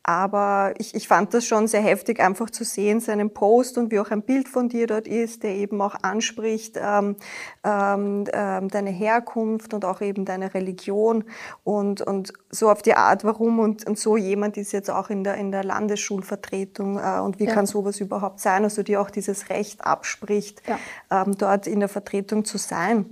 aber ich, ich fand das schon sehr heftig, einfach zu sehen, seinen Post und wie auch ein Bild von dir dort ist, der eben auch anspricht, ähm, ähm, ähm, deine Herkunft und auch eben deine Religion und, und so auf die Art, warum und, und so jemand ist jetzt auch in der, in der Landesschulvertretung äh, und wie ja. kann sowas überhaupt sein, also die auch dieses Recht abspricht, ja. ähm, dort in der Vertretung zu sein.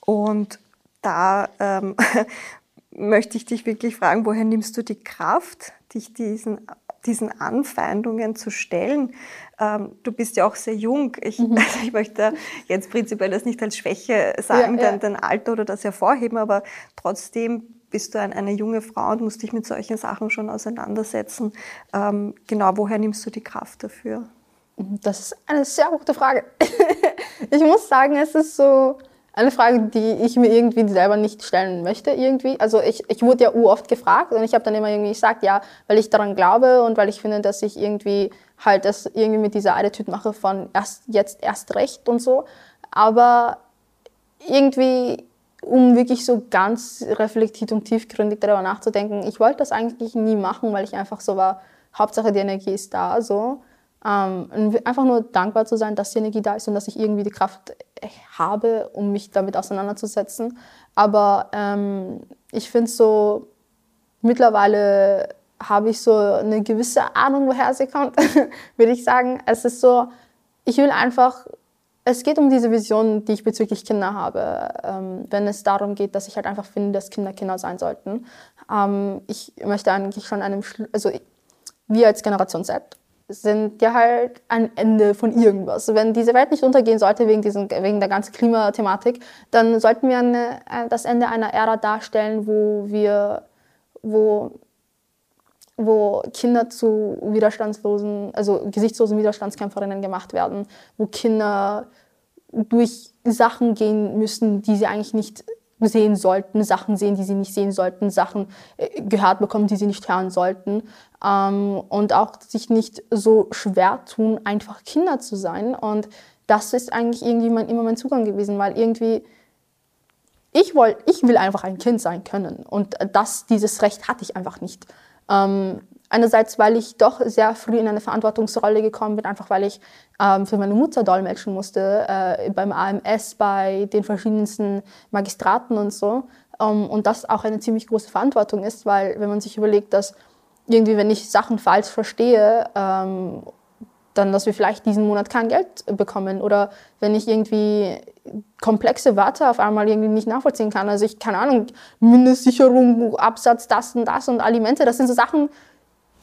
Und da ähm, möchte ich dich wirklich fragen, woher nimmst du die Kraft, dich diesen, diesen Anfeindungen zu stellen? Ähm, du bist ja auch sehr jung. Ich, mhm. also ich möchte jetzt prinzipiell das nicht als Schwäche sagen, ja, ja. Dein, dein Alter oder das hervorheben, aber trotzdem bist du ein, eine junge Frau und musst dich mit solchen Sachen schon auseinandersetzen. Ähm, genau, woher nimmst du die Kraft dafür? Das ist eine sehr gute Frage. ich muss sagen, es ist so, eine Frage, die ich mir irgendwie selber nicht stellen möchte irgendwie. Also ich, ich wurde ja oft gefragt und ich habe dann immer irgendwie gesagt, ja, weil ich daran glaube und weil ich finde, dass ich irgendwie halt das irgendwie mit dieser Attitude mache von erst jetzt erst recht und so. Aber irgendwie, um wirklich so ganz reflektiert und tiefgründig darüber nachzudenken, ich wollte das eigentlich nie machen, weil ich einfach so war, Hauptsache die Energie ist da, so. Ähm, einfach nur dankbar zu sein, dass die Energie da ist und dass ich irgendwie die Kraft habe, um mich damit auseinanderzusetzen. Aber ähm, ich finde so, mittlerweile habe ich so eine gewisse Ahnung, woher sie kommt, würde ich sagen. Es ist so, ich will einfach, es geht um diese Vision, die ich bezüglich Kinder habe, ähm, wenn es darum geht, dass ich halt einfach finde, dass Kinder Kinder sein sollten. Ähm, ich möchte eigentlich schon einem, also wir als Generation Z sind ja halt ein Ende von irgendwas. Wenn diese Welt nicht untergehen sollte wegen, diesen, wegen der ganzen Klimathematik, dann sollten wir eine, äh, das Ende einer Ära darstellen, wo wir, wo, wo Kinder zu widerstandslosen, also gesichtslosen Widerstandskämpferinnen gemacht werden, wo Kinder durch Sachen gehen müssen, die sie eigentlich nicht sehen sollten, Sachen sehen, die sie nicht sehen sollten, Sachen äh, gehört bekommen, die sie nicht hören sollten. Ähm, und auch sich nicht so schwer tun, einfach Kinder zu sein. Und das ist eigentlich irgendwie mein, immer mein Zugang gewesen, weil irgendwie ich, wollt, ich will einfach ein Kind sein können. Und das, dieses Recht hatte ich einfach nicht. Ähm, Einerseits, weil ich doch sehr früh in eine Verantwortungsrolle gekommen bin, einfach weil ich ähm, für meine Mutter dolmetschen musste, äh, beim AMS, bei den verschiedensten Magistraten und so. Ähm, und das auch eine ziemlich große Verantwortung ist, weil wenn man sich überlegt, dass irgendwie, wenn ich Sachen falsch verstehe, ähm, dann, dass wir vielleicht diesen Monat kein Geld bekommen oder wenn ich irgendwie komplexe Wörter auf einmal irgendwie nicht nachvollziehen kann. Also ich, keine Ahnung, Mindestsicherung, Absatz, das und das und Alimente, das sind so Sachen,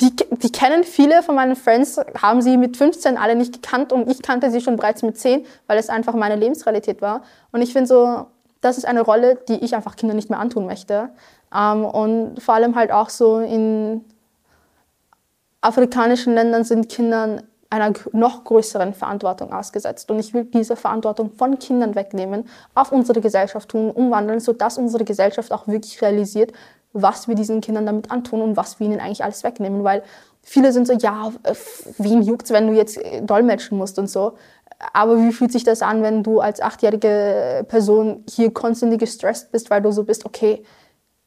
die, die kennen viele von meinen Friends, haben sie mit 15 alle nicht gekannt und ich kannte sie schon bereits mit 10, weil es einfach meine Lebensrealität war. Und ich finde so, das ist eine Rolle, die ich einfach Kindern nicht mehr antun möchte. Ähm, und vor allem halt auch so in afrikanischen Ländern sind Kindern einer noch größeren Verantwortung ausgesetzt. Und ich will diese Verantwortung von Kindern wegnehmen, auf unsere Gesellschaft tun, umwandeln, sodass unsere Gesellschaft auch wirklich realisiert, was wir diesen Kindern damit antun und was wir ihnen eigentlich alles wegnehmen. Weil viele sind so, ja, wem juckt's, wenn du jetzt äh, dolmetschen musst und so. Aber wie fühlt sich das an, wenn du als achtjährige Person hier konstant gestresst bist, weil du so bist, okay,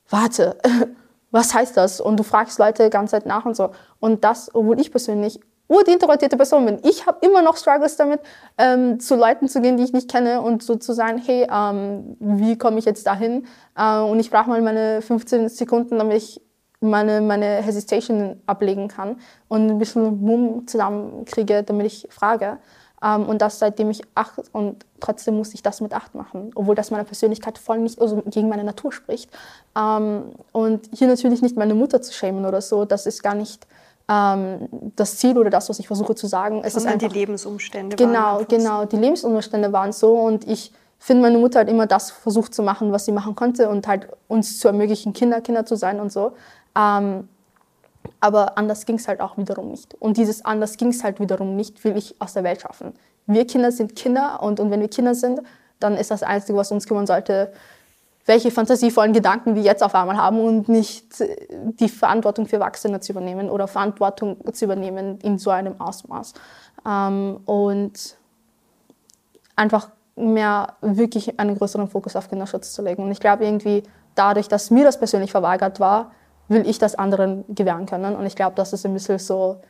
warte, was heißt das? Und du fragst Leute die ganze Zeit nach und so. Und das, obwohl ich persönlich ur die introvertierte Person bin. Ich habe immer noch Struggles damit, ähm, zu Leuten zu gehen, die ich nicht kenne und so zu sagen, hey, ähm, wie komme ich jetzt dahin? Äh, und ich brauche mal meine 15 Sekunden, damit ich meine, meine Hesitation ablegen kann und ein bisschen Mumm zusammenkriege, damit ich frage. Ähm, und das seitdem ich acht und trotzdem musste ich das mit acht machen, obwohl das meiner Persönlichkeit voll nicht also gegen meine Natur spricht. Ähm, und hier natürlich nicht meine Mutter zu schämen oder so, das ist gar nicht ähm, das Ziel oder das, was ich versuche zu sagen. Es Sondern ist einfach, die Lebensumstände genau, waren. Genau, die Lebensumstände waren so und ich finde, meine Mutter hat immer das versucht zu machen, was sie machen konnte und halt uns zu ermöglichen, Kinder, Kinder zu sein und so. Ähm, aber anders ging es halt auch wiederum nicht. Und dieses anders ging es halt wiederum nicht, will ich aus der Welt schaffen. Wir Kinder sind Kinder und, und wenn wir Kinder sind, dann ist das Einzige, was uns kümmern sollte, welche fantasievollen Gedanken wir jetzt auf einmal haben und nicht äh, die Verantwortung für Erwachsene zu übernehmen oder Verantwortung zu übernehmen in so einem Ausmaß. Ähm, und einfach mehr wirklich einen größeren Fokus auf Kinderschutz zu legen. Und ich glaube irgendwie dadurch, dass mir das persönlich verweigert war, will ich das anderen gewähren können. Und ich glaube, das ist ein bisschen so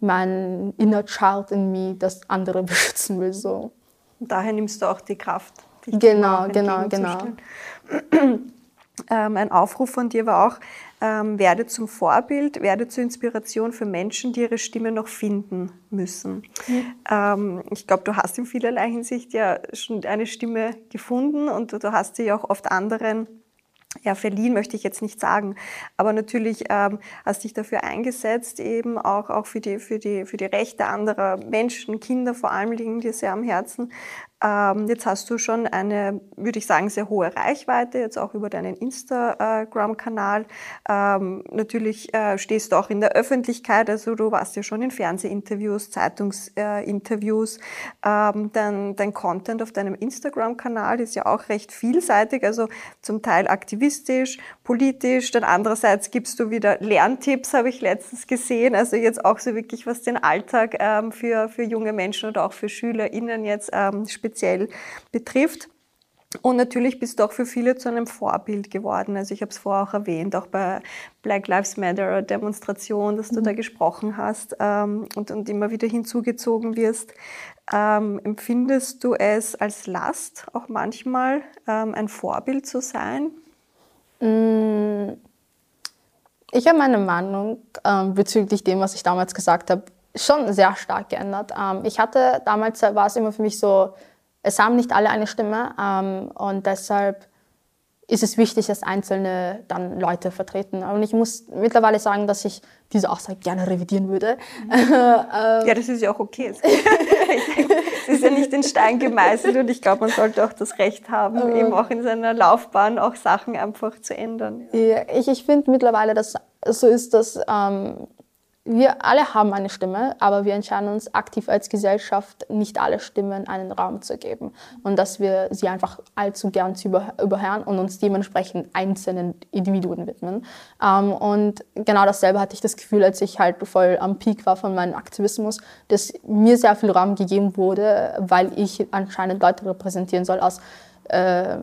mein inner Child in mir, das andere beschützen will. So. Daher nimmst du auch die Kraft. Genau, genau, genau. Ähm, ein Aufruf von dir war auch, ähm, werde zum Vorbild, werde zur Inspiration für Menschen, die ihre Stimme noch finden müssen. Mhm. Ähm, ich glaube, du hast in vielerlei Hinsicht ja schon eine Stimme gefunden und du hast sie auch oft anderen ja, verliehen möchte ich jetzt nicht sagen, aber natürlich ähm, hast dich dafür eingesetzt, eben auch, auch für, die, für, die, für die Rechte anderer Menschen, Kinder vor allem liegen dir sehr am Herzen, jetzt hast du schon eine, würde ich sagen, sehr hohe Reichweite, jetzt auch über deinen Instagram-Kanal. Ähm, natürlich äh, stehst du auch in der Öffentlichkeit, also du warst ja schon in Fernsehinterviews, Zeitungsinterviews. Ähm, dein, dein Content auf deinem Instagram-Kanal ist ja auch recht vielseitig, also zum Teil aktivistisch, politisch, dann andererseits gibst du wieder Lerntipps, habe ich letztens gesehen, also jetzt auch so wirklich, was den Alltag ähm, für, für junge Menschen oder auch für SchülerInnen jetzt ähm, speziell betrifft. Und natürlich bist du auch für viele zu einem Vorbild geworden. Also ich habe es vorher auch erwähnt, auch bei Black Lives Matter Demonstration, dass du mhm. da gesprochen hast ähm, und, und immer wieder hinzugezogen wirst. Ähm, empfindest du es als Last, auch manchmal ähm, ein Vorbild zu sein? Mm, Ich habe meine Meinung ähm, bezüglich dem, was ich damals gesagt habe, schon sehr stark geändert. Ähm, ich hatte damals, war es immer für mich so, es haben nicht alle eine Stimme ähm, und deshalb ist es wichtig, dass einzelne dann Leute vertreten. Und ich muss mittlerweile sagen, dass ich diese Aussage gerne revidieren würde. Ja, das ist ja auch okay. Es ist ja nicht in Stein gemeißelt und ich glaube, man sollte auch das Recht haben, ähm. eben auch in seiner Laufbahn auch Sachen einfach zu ändern. Ja, ich, ich finde mittlerweile, dass so ist, dass ähm, wir alle haben eine Stimme, aber wir entscheiden uns aktiv als Gesellschaft, nicht alle Stimmen einen Raum zu geben. Und dass wir sie einfach allzu gern zu überhören und uns dementsprechend einzelnen Individuen widmen. Ähm, und genau dasselbe hatte ich das Gefühl, als ich halt voll am Peak war von meinem Aktivismus, dass mir sehr viel Raum gegeben wurde, weil ich anscheinend Leute repräsentieren soll aus äh,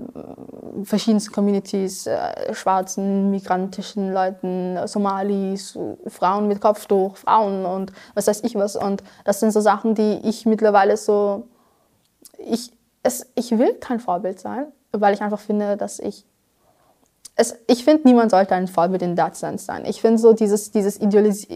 verschiedensten Communities, äh, schwarzen, migrantischen Leuten, Somalis, Frauen mit Kopftuch, Frauen und was weiß ich was. Und das sind so Sachen, die ich mittlerweile so, ich, es, ich will kein Vorbild sein, weil ich einfach finde, dass ich es, ich finde, niemand sollte ein Vorbild in sense sein. Ich finde so dieses, dieses Idealis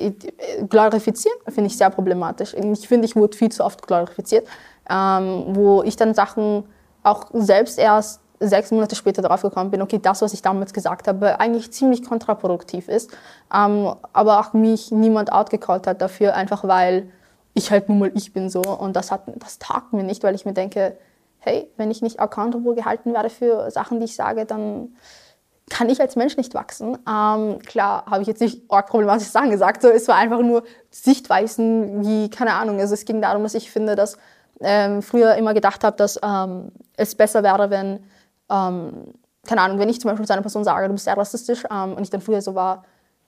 Glorifizieren finde ich sehr problematisch. Ich finde, ich wurde viel zu oft glorifiziert, ähm, wo ich dann Sachen auch selbst erst sechs Monate später darauf gekommen bin, okay, das, was ich damals gesagt habe, eigentlich ziemlich kontraproduktiv ist. Ähm, aber auch mich niemand outgecallt hat dafür, einfach weil ich halt nun mal ich bin so. Und das, hat, das taugt mir nicht, weil ich mir denke, hey, wenn ich nicht accountable gehalten werde für Sachen, die ich sage, dann kann ich als Mensch nicht wachsen. Ähm, klar, habe ich jetzt nicht arg problematische Sachen gesagt, so, es war einfach nur Sichtweisen, wie, keine Ahnung, also es ging darum, dass ich finde, dass ähm, früher immer gedacht habe, dass ähm, es besser wäre, wenn, ähm, keine Ahnung, wenn ich zum Beispiel zu einer Person sage, du bist sehr rassistisch ähm, und ich dann früher so war,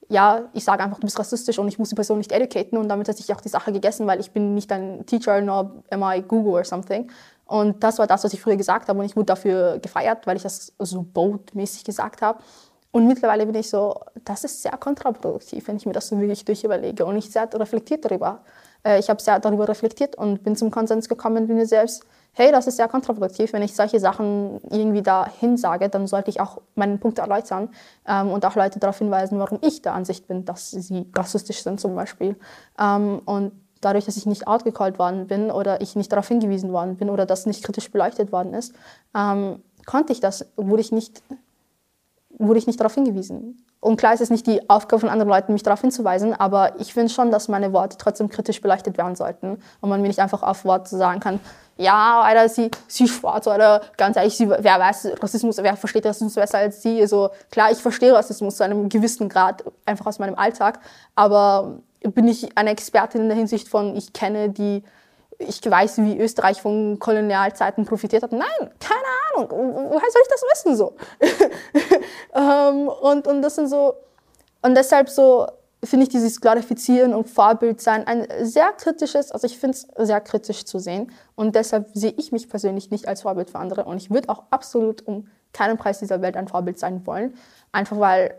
ja, ich sage einfach, du bist rassistisch und ich muss die Person nicht educaten und damit hat sich auch die Sache gegessen, weil ich bin nicht ein Teacher, nor am I Google or something. Und das war das, was ich früher gesagt habe und ich wurde dafür gefeiert, weil ich das so boldmäßig gesagt habe. Und mittlerweile bin ich so, das ist sehr kontraproduktiv, wenn ich mir das so wirklich durchüberlege und ich sehr reflektiert darüber. Äh, ich habe sehr darüber reflektiert und bin zum Konsens gekommen mit mir selbst, hey, das ist sehr kontraproduktiv. Wenn ich solche Sachen irgendwie dahin sage, dann sollte ich auch meinen Punkt erläutern ähm, und auch Leute darauf hinweisen, warum ich der Ansicht bin, dass sie rassistisch sind zum Beispiel. Ähm, und dadurch, dass ich nicht outgecallt worden bin oder ich nicht darauf hingewiesen worden bin oder das nicht kritisch beleuchtet worden ist, ähm, konnte ich das, wurde ich nicht, wurde ich nicht darauf hingewiesen. Und klar ist es nicht die Aufgabe von anderen Leuten, mich darauf hinzuweisen, aber ich finde schon, dass meine Worte trotzdem kritisch beleuchtet werden sollten und man mir nicht einfach auf Worte sagen kann, ja, Alter, sie, sie ist schwarz oder ganz ehrlich, sie, wer weiß Rassismus, wer versteht Rassismus besser als sie? Also klar, ich verstehe Rassismus zu einem gewissen Grad, einfach aus meinem Alltag, aber bin ich eine Expertin in der Hinsicht von, ich kenne die ich weiß, wie Österreich von Kolonialzeiten profitiert hat. Nein, keine Ahnung. Woher soll ich das wissen so? ähm, und, und das sind so, und deshalb so finde ich dieses Glorifizieren und Vorbildsein ein sehr kritisches, also ich finde es sehr kritisch zu sehen. Und deshalb sehe ich mich persönlich nicht als Vorbild für andere. Und ich würde auch absolut um keinen Preis dieser Welt ein Vorbild sein wollen. Einfach weil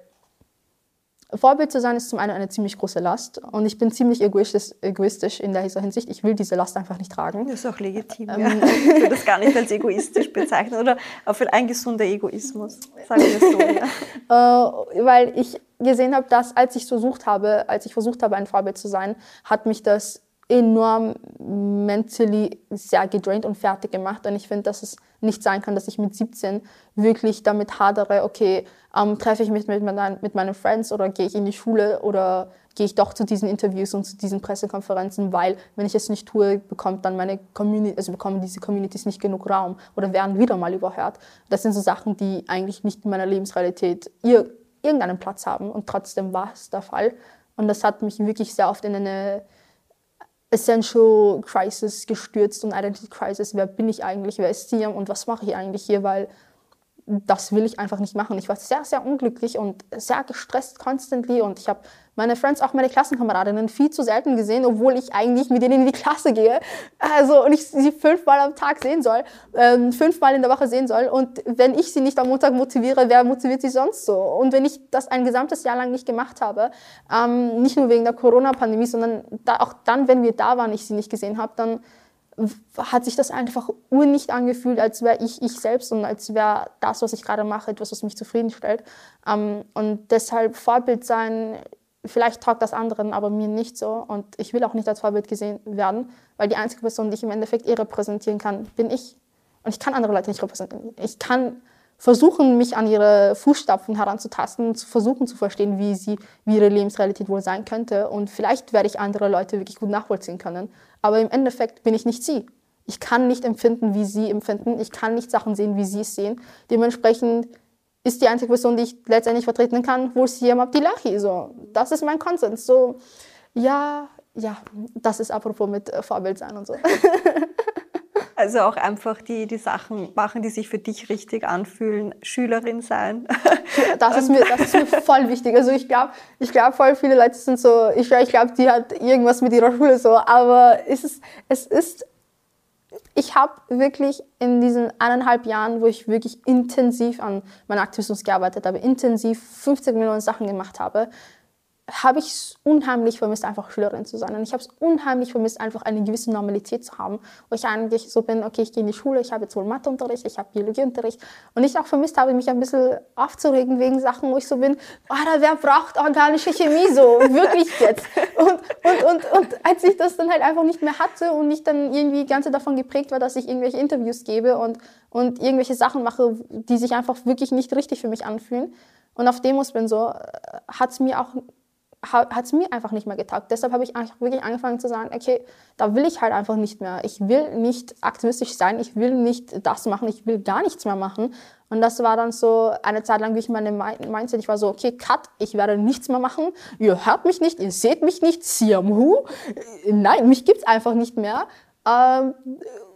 Vorbild zu sein ist zum einen eine ziemlich große Last und ich bin ziemlich egoistisch, in dieser Hinsicht. Ich will diese Last einfach nicht tragen. Das ist auch legitim. Ähm, ja. Ich würde das gar nicht als egoistisch bezeichnen oder auch für ein gesunder Egoismus, sagen wir so. Ja. äh, weil ich gesehen habe, dass als ich versucht habe, als ich versucht habe, ein Vorbild zu sein, hat mich das enorm mentally sehr gedraint und fertig gemacht. Und ich finde, dass es nicht sein kann, dass ich mit 17 wirklich damit hadere, okay, ähm, treffe ich mich mit, meinen, mit meinen Friends oder gehe ich in die Schule oder gehe ich doch zu diesen Interviews und zu diesen Pressekonferenzen, weil wenn ich es nicht tue, bekommt dann meine Community, also bekommen diese Communities nicht genug Raum oder werden wieder mal überhört. Das sind so Sachen, die eigentlich nicht in meiner Lebensrealität ihr, irgendeinen Platz haben und trotzdem war es der Fall. Und das hat mich wirklich sehr oft in eine Essential Crisis gestürzt und Identity Crisis. Wer bin ich eigentlich? Wer ist hier? Und was mache ich eigentlich hier? Weil das will ich einfach nicht machen. Ich war sehr, sehr unglücklich und sehr gestresst constantly und ich habe meine Friends, auch meine Klassenkameradinnen, viel zu selten gesehen, obwohl ich eigentlich mit denen in die Klasse gehe. Also, und ich sie fünfmal am Tag sehen soll, ähm, fünfmal in der Woche sehen soll. Und wenn ich sie nicht am Montag motiviere, wer motiviert sie sonst so? Und wenn ich das ein gesamtes Jahr lang nicht gemacht habe, ähm, nicht nur wegen der Corona-Pandemie, sondern da, auch dann, wenn wir da waren, ich sie nicht gesehen habe, dann hat sich das einfach nicht angefühlt, als wäre ich ich selbst und als wäre das, was ich gerade mache, etwas, was mich zufriedenstellt. Ähm, und deshalb Vorbild sein, vielleicht taugt das anderen, aber mir nicht so. Und ich will auch nicht als Vorbild gesehen werden, weil die einzige Person, die ich im Endeffekt eh repräsentieren kann, bin ich. Und ich kann andere Leute nicht repräsentieren. Ich kann versuchen, mich an ihre Fußstapfen heranzutasten, zu versuchen zu verstehen, wie, sie, wie ihre Lebensrealität wohl sein könnte. Und vielleicht werde ich andere Leute wirklich gut nachvollziehen können. Aber im Endeffekt bin ich nicht sie. Ich kann nicht empfinden, wie sie empfinden. Ich kann nicht Sachen sehen, wie sie es sehen. Dementsprechend ist die einzige Person, die ich letztendlich vertreten kann, wohl Siam Abdillahi. So, das ist mein Konsens. So, ja, ja, das ist apropos mit äh, Vorbild sein und so. Also auch einfach die, die Sachen machen, die sich für dich richtig anfühlen, Schülerin sein. Das ist mir, das ist mir voll wichtig. Also ich glaube, ich glaube, voll viele Leute sind so, ich, ich glaube, die hat irgendwas mit ihrer Schule so, aber es ist, es ist ich habe wirklich in diesen eineinhalb Jahren, wo ich wirklich intensiv an meinem Aktivismus gearbeitet habe, intensiv 50 Millionen Sachen gemacht habe, habe ich es unheimlich vermisst, einfach Schülerin zu sein. Und ich habe es unheimlich vermisst, einfach eine gewisse Normalität zu haben, wo ich eigentlich so bin, okay, ich gehe in die Schule, ich habe jetzt wohl Matheunterricht, ich habe Biologieunterricht. Und ich auch vermisst habe, mich ein bisschen aufzuregen wegen Sachen, wo ich so bin, oh, wer braucht organische Chemie so, wirklich jetzt. Und, und, und, und als ich das dann halt einfach nicht mehr hatte und ich dann irgendwie ganz davon geprägt war, dass ich irgendwelche Interviews gebe und, und irgendwelche Sachen mache, die sich einfach wirklich nicht richtig für mich anfühlen, und auf Demos bin so, äh, hat es mir auch hat es mir einfach nicht mehr getaugt. Deshalb habe ich wirklich angefangen zu sagen, okay, da will ich halt einfach nicht mehr. Ich will nicht aktivistisch sein, ich will nicht das machen, ich will gar nichts mehr machen. Und das war dann so eine Zeit lang wirklich meine Mindset. Ich war so, okay, cut, ich werde nichts mehr machen. Ihr hört mich nicht, ihr seht mich nicht, Siamhu. Nein, mich gibt es einfach nicht mehr. Ähm,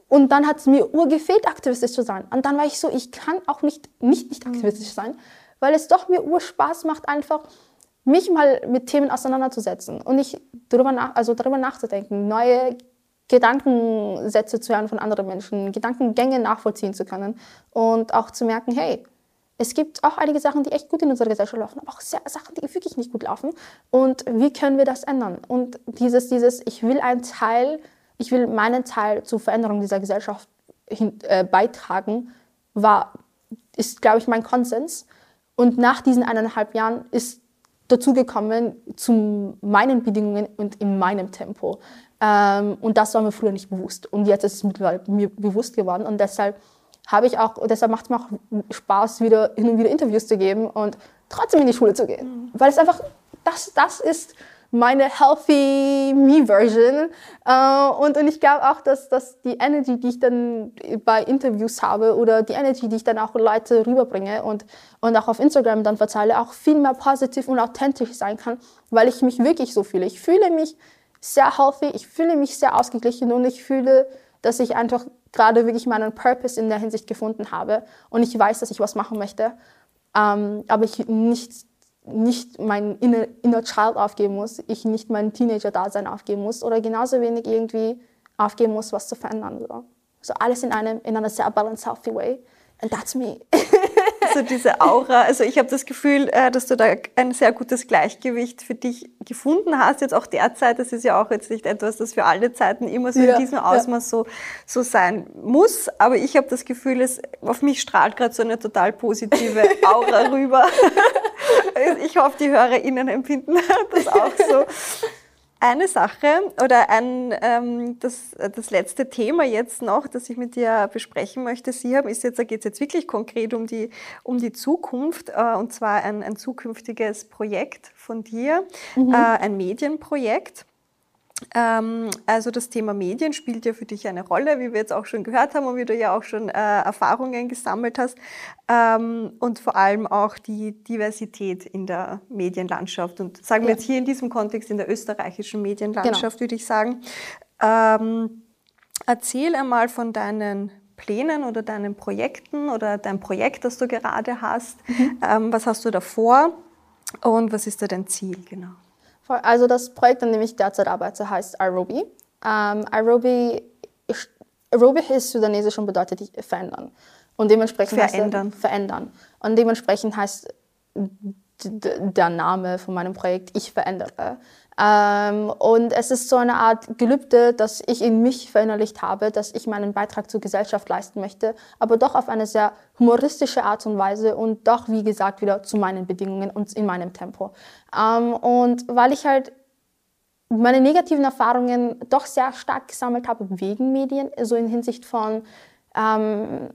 und dann hat es mir urgefehlt, aktivistisch zu sein. Und dann war ich so, ich kann auch nicht nicht, nicht aktivistisch sein, weil es doch mir urspaß macht, einfach mich mal mit Themen auseinanderzusetzen und nicht darüber, nach, also darüber nachzudenken, neue Gedankensätze zu hören von anderen Menschen, Gedankengänge nachvollziehen zu können und auch zu merken, hey, es gibt auch einige Sachen, die echt gut in unserer Gesellschaft laufen, aber auch Sachen, die wirklich nicht gut laufen. Und wie können wir das ändern? Und dieses, dieses, ich will einen Teil, ich will meinen Teil zur Veränderung dieser Gesellschaft hin, äh, beitragen, war, ist, glaube ich, mein Konsens. Und nach diesen eineinhalb Jahren ist dazugekommen zu meinen Bedingungen und in meinem Tempo. Ähm, und das war mir früher nicht bewusst. Und jetzt ist es mittlerweile mir bewusst geworden. Und deshalb habe ich auch, deshalb macht es mir auch Spaß, wieder hin und wieder Interviews zu geben und trotzdem in die Schule zu gehen. Mhm. Weil es einfach, das, das ist meine healthy me-Version. Äh, und, und ich glaube auch, dass, dass die Energy, die ich dann bei Interviews habe oder die Energy, die ich dann auch Leute rüberbringe und, und auch auf Instagram dann verteile, auch viel mehr positiv und authentisch sein kann, weil ich mich wirklich so fühle. Ich fühle mich sehr healthy, ich fühle mich sehr ausgeglichen und ich fühle, dass ich einfach gerade wirklich meinen Purpose in der Hinsicht gefunden habe und ich weiß, dass ich was machen möchte, ähm, aber ich nicht nicht mein inner, inner Child aufgeben muss, ich nicht mein Teenager-Dasein aufgeben muss oder genauso wenig irgendwie aufgeben muss, was zu verändern. So, so alles in einem in einer sehr balanced, healthy way. And that's me. so diese Aura. Also ich habe das Gefühl, äh, dass du da ein sehr gutes Gleichgewicht für dich gefunden hast. Jetzt auch derzeit, das ist ja auch jetzt nicht etwas, das für alle Zeiten immer so ja, in diesem Ausmaß ja. so, so sein muss. Aber ich habe das Gefühl, es, auf mich strahlt gerade so eine total positive Aura rüber. ich hoffe, die HörerInnen empfinden das auch so. Eine Sache oder ein, ähm, das, das letzte Thema jetzt noch, das ich mit dir besprechen möchte, Sie haben, ist jetzt, da geht es jetzt wirklich konkret um die, um die Zukunft äh, und zwar ein, ein zukünftiges Projekt von dir, mhm. äh, ein Medienprojekt. Ähm, also das Thema Medien spielt ja für dich eine Rolle, wie wir jetzt auch schon gehört haben und wie du ja auch schon äh, Erfahrungen gesammelt hast. Ähm, und vor allem auch die Diversität in der Medienlandschaft. Und sagen wir ja. jetzt hier in diesem Kontext in der österreichischen Medienlandschaft, genau. würde ich sagen. Ähm, erzähl einmal von deinen Plänen oder deinen Projekten oder dein Projekt, das du gerade hast. Mhm. Ähm, was hast du davor und was ist da dein Ziel genau? Also das Projekt, an dem ich derzeit arbeite, heißt Arobi. Ähm, Arobi, Arobi ist sudanesisch und bedeutet verändern. Und dementsprechend verändern. Heißt, verändern. Und dementsprechend heißt der Name von meinem Projekt Ich verändere. Ähm, und es ist so eine Art Gelübde, dass ich in mich verinnerlicht habe, dass ich meinen Beitrag zur Gesellschaft leisten möchte, aber doch auf eine sehr humoristische Art und Weise und doch, wie gesagt, wieder zu meinen Bedingungen und in meinem Tempo. Ähm, und weil ich halt meine negativen Erfahrungen doch sehr stark gesammelt habe wegen Medien, so in Hinsicht von ähm,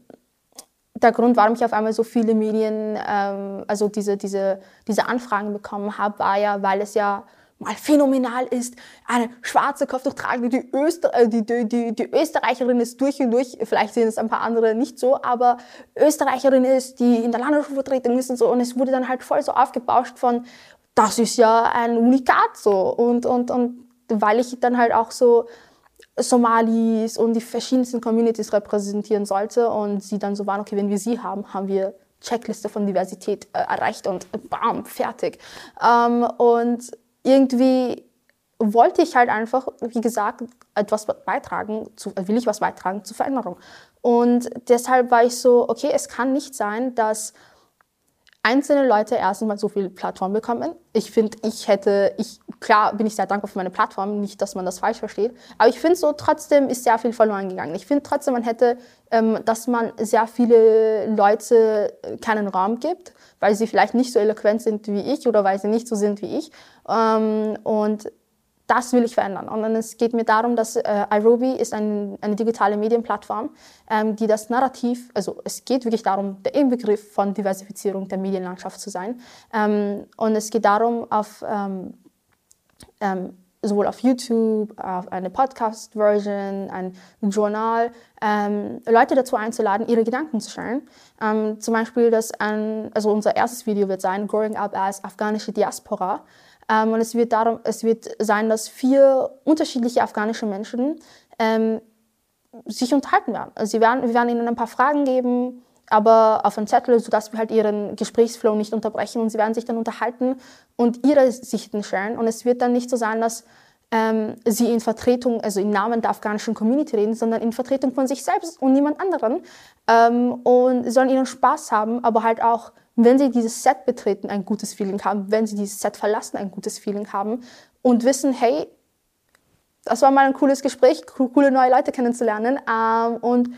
der Grund, warum ich auf einmal so viele Medien, ähm, also diese, diese, diese Anfragen bekommen habe, war ja, weil es ja mal phänomenal ist. Eine schwarze Kopftuchtragende, die, Öster äh, die, die, die, die Österreicherin ist durch und durch, vielleicht sehen es ein paar andere nicht so, aber Österreicherin ist, die in der Landesschulvertretung ist und so. Und es wurde dann halt voll so aufgebauscht von, das ist ja ein Unikat so. Und, und, und weil ich dann halt auch so Somalis und die verschiedensten Communities repräsentieren sollte und sie dann so waren, okay, wenn wir sie haben, haben wir Checkliste von Diversität äh, erreicht und bam, fertig. Ähm, und irgendwie wollte ich halt einfach, wie gesagt, etwas beitragen, zu, will ich was beitragen zur Veränderung. Und deshalb war ich so, okay, es kann nicht sein, dass einzelne Leute erst einmal so viel Plattform bekommen. Ich finde, ich hätte, ich, klar bin ich sehr dankbar für meine Plattform, nicht, dass man das falsch versteht, aber ich finde so, trotzdem ist sehr viel verloren gegangen. Ich finde trotzdem, man hätte, ähm, dass man sehr viele Leute keinen Raum gibt, weil sie vielleicht nicht so eloquent sind wie ich oder weil sie nicht so sind wie ich. Ähm, und das will ich verändern. Und es geht mir darum, dass äh, iRobi ist ein, eine digitale Medienplattform, ähm, die das Narrativ, also es geht wirklich darum, der Inbegriff von Diversifizierung der Medienlandschaft zu sein. Ähm, und es geht darum, auf, ähm, ähm sowohl auf YouTube, auf eine Podcast-Version, ein Journal, ähm, Leute dazu einzuladen, ihre Gedanken zu stellen. Ähm, zum Beispiel, dass ein, also unser erstes Video wird sein, Growing Up as Afghanische Diaspora. Ähm, und es wird, darum, es wird sein, dass vier unterschiedliche afghanische Menschen ähm, sich unterhalten werden. Also sie werden. Wir werden ihnen ein paar Fragen geben, aber auf einen Zettel, sodass wir halt ihren Gesprächsflow nicht unterbrechen. Und sie werden sich dann unterhalten und ihre Sichten stellen. Und es wird dann nicht so sein, dass ähm, sie in Vertretung, also im Namen der afghanischen Community reden, sondern in Vertretung von sich selbst und niemand anderen. Ähm, und sie sollen ihren Spaß haben, aber halt auch wenn sie dieses Set betreten, ein gutes Feeling haben, wenn sie dieses Set verlassen, ein gutes Feeling haben und wissen, hey, das war mal ein cooles Gespräch, coole neue Leute kennenzulernen. Ähm, und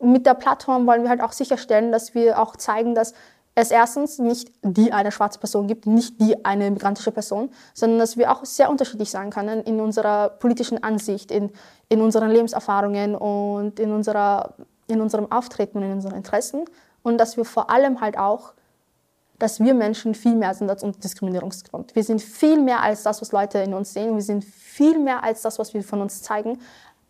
mit der Plattform wollen wir halt auch sicherstellen, dass wir auch zeigen, dass es erstens nicht die eine schwarze Person gibt, nicht die eine migrantische Person, sondern dass wir auch sehr unterschiedlich sein können in unserer politischen Ansicht, in, in unseren Lebenserfahrungen und in, unserer, in unserem Auftreten und in unseren Interessen und dass wir vor allem halt auch, dass wir Menschen viel mehr sind als unser Diskriminierungsgrund. Wir sind viel mehr als das, was Leute in uns sehen. Wir sind viel mehr als das, was wir von uns zeigen.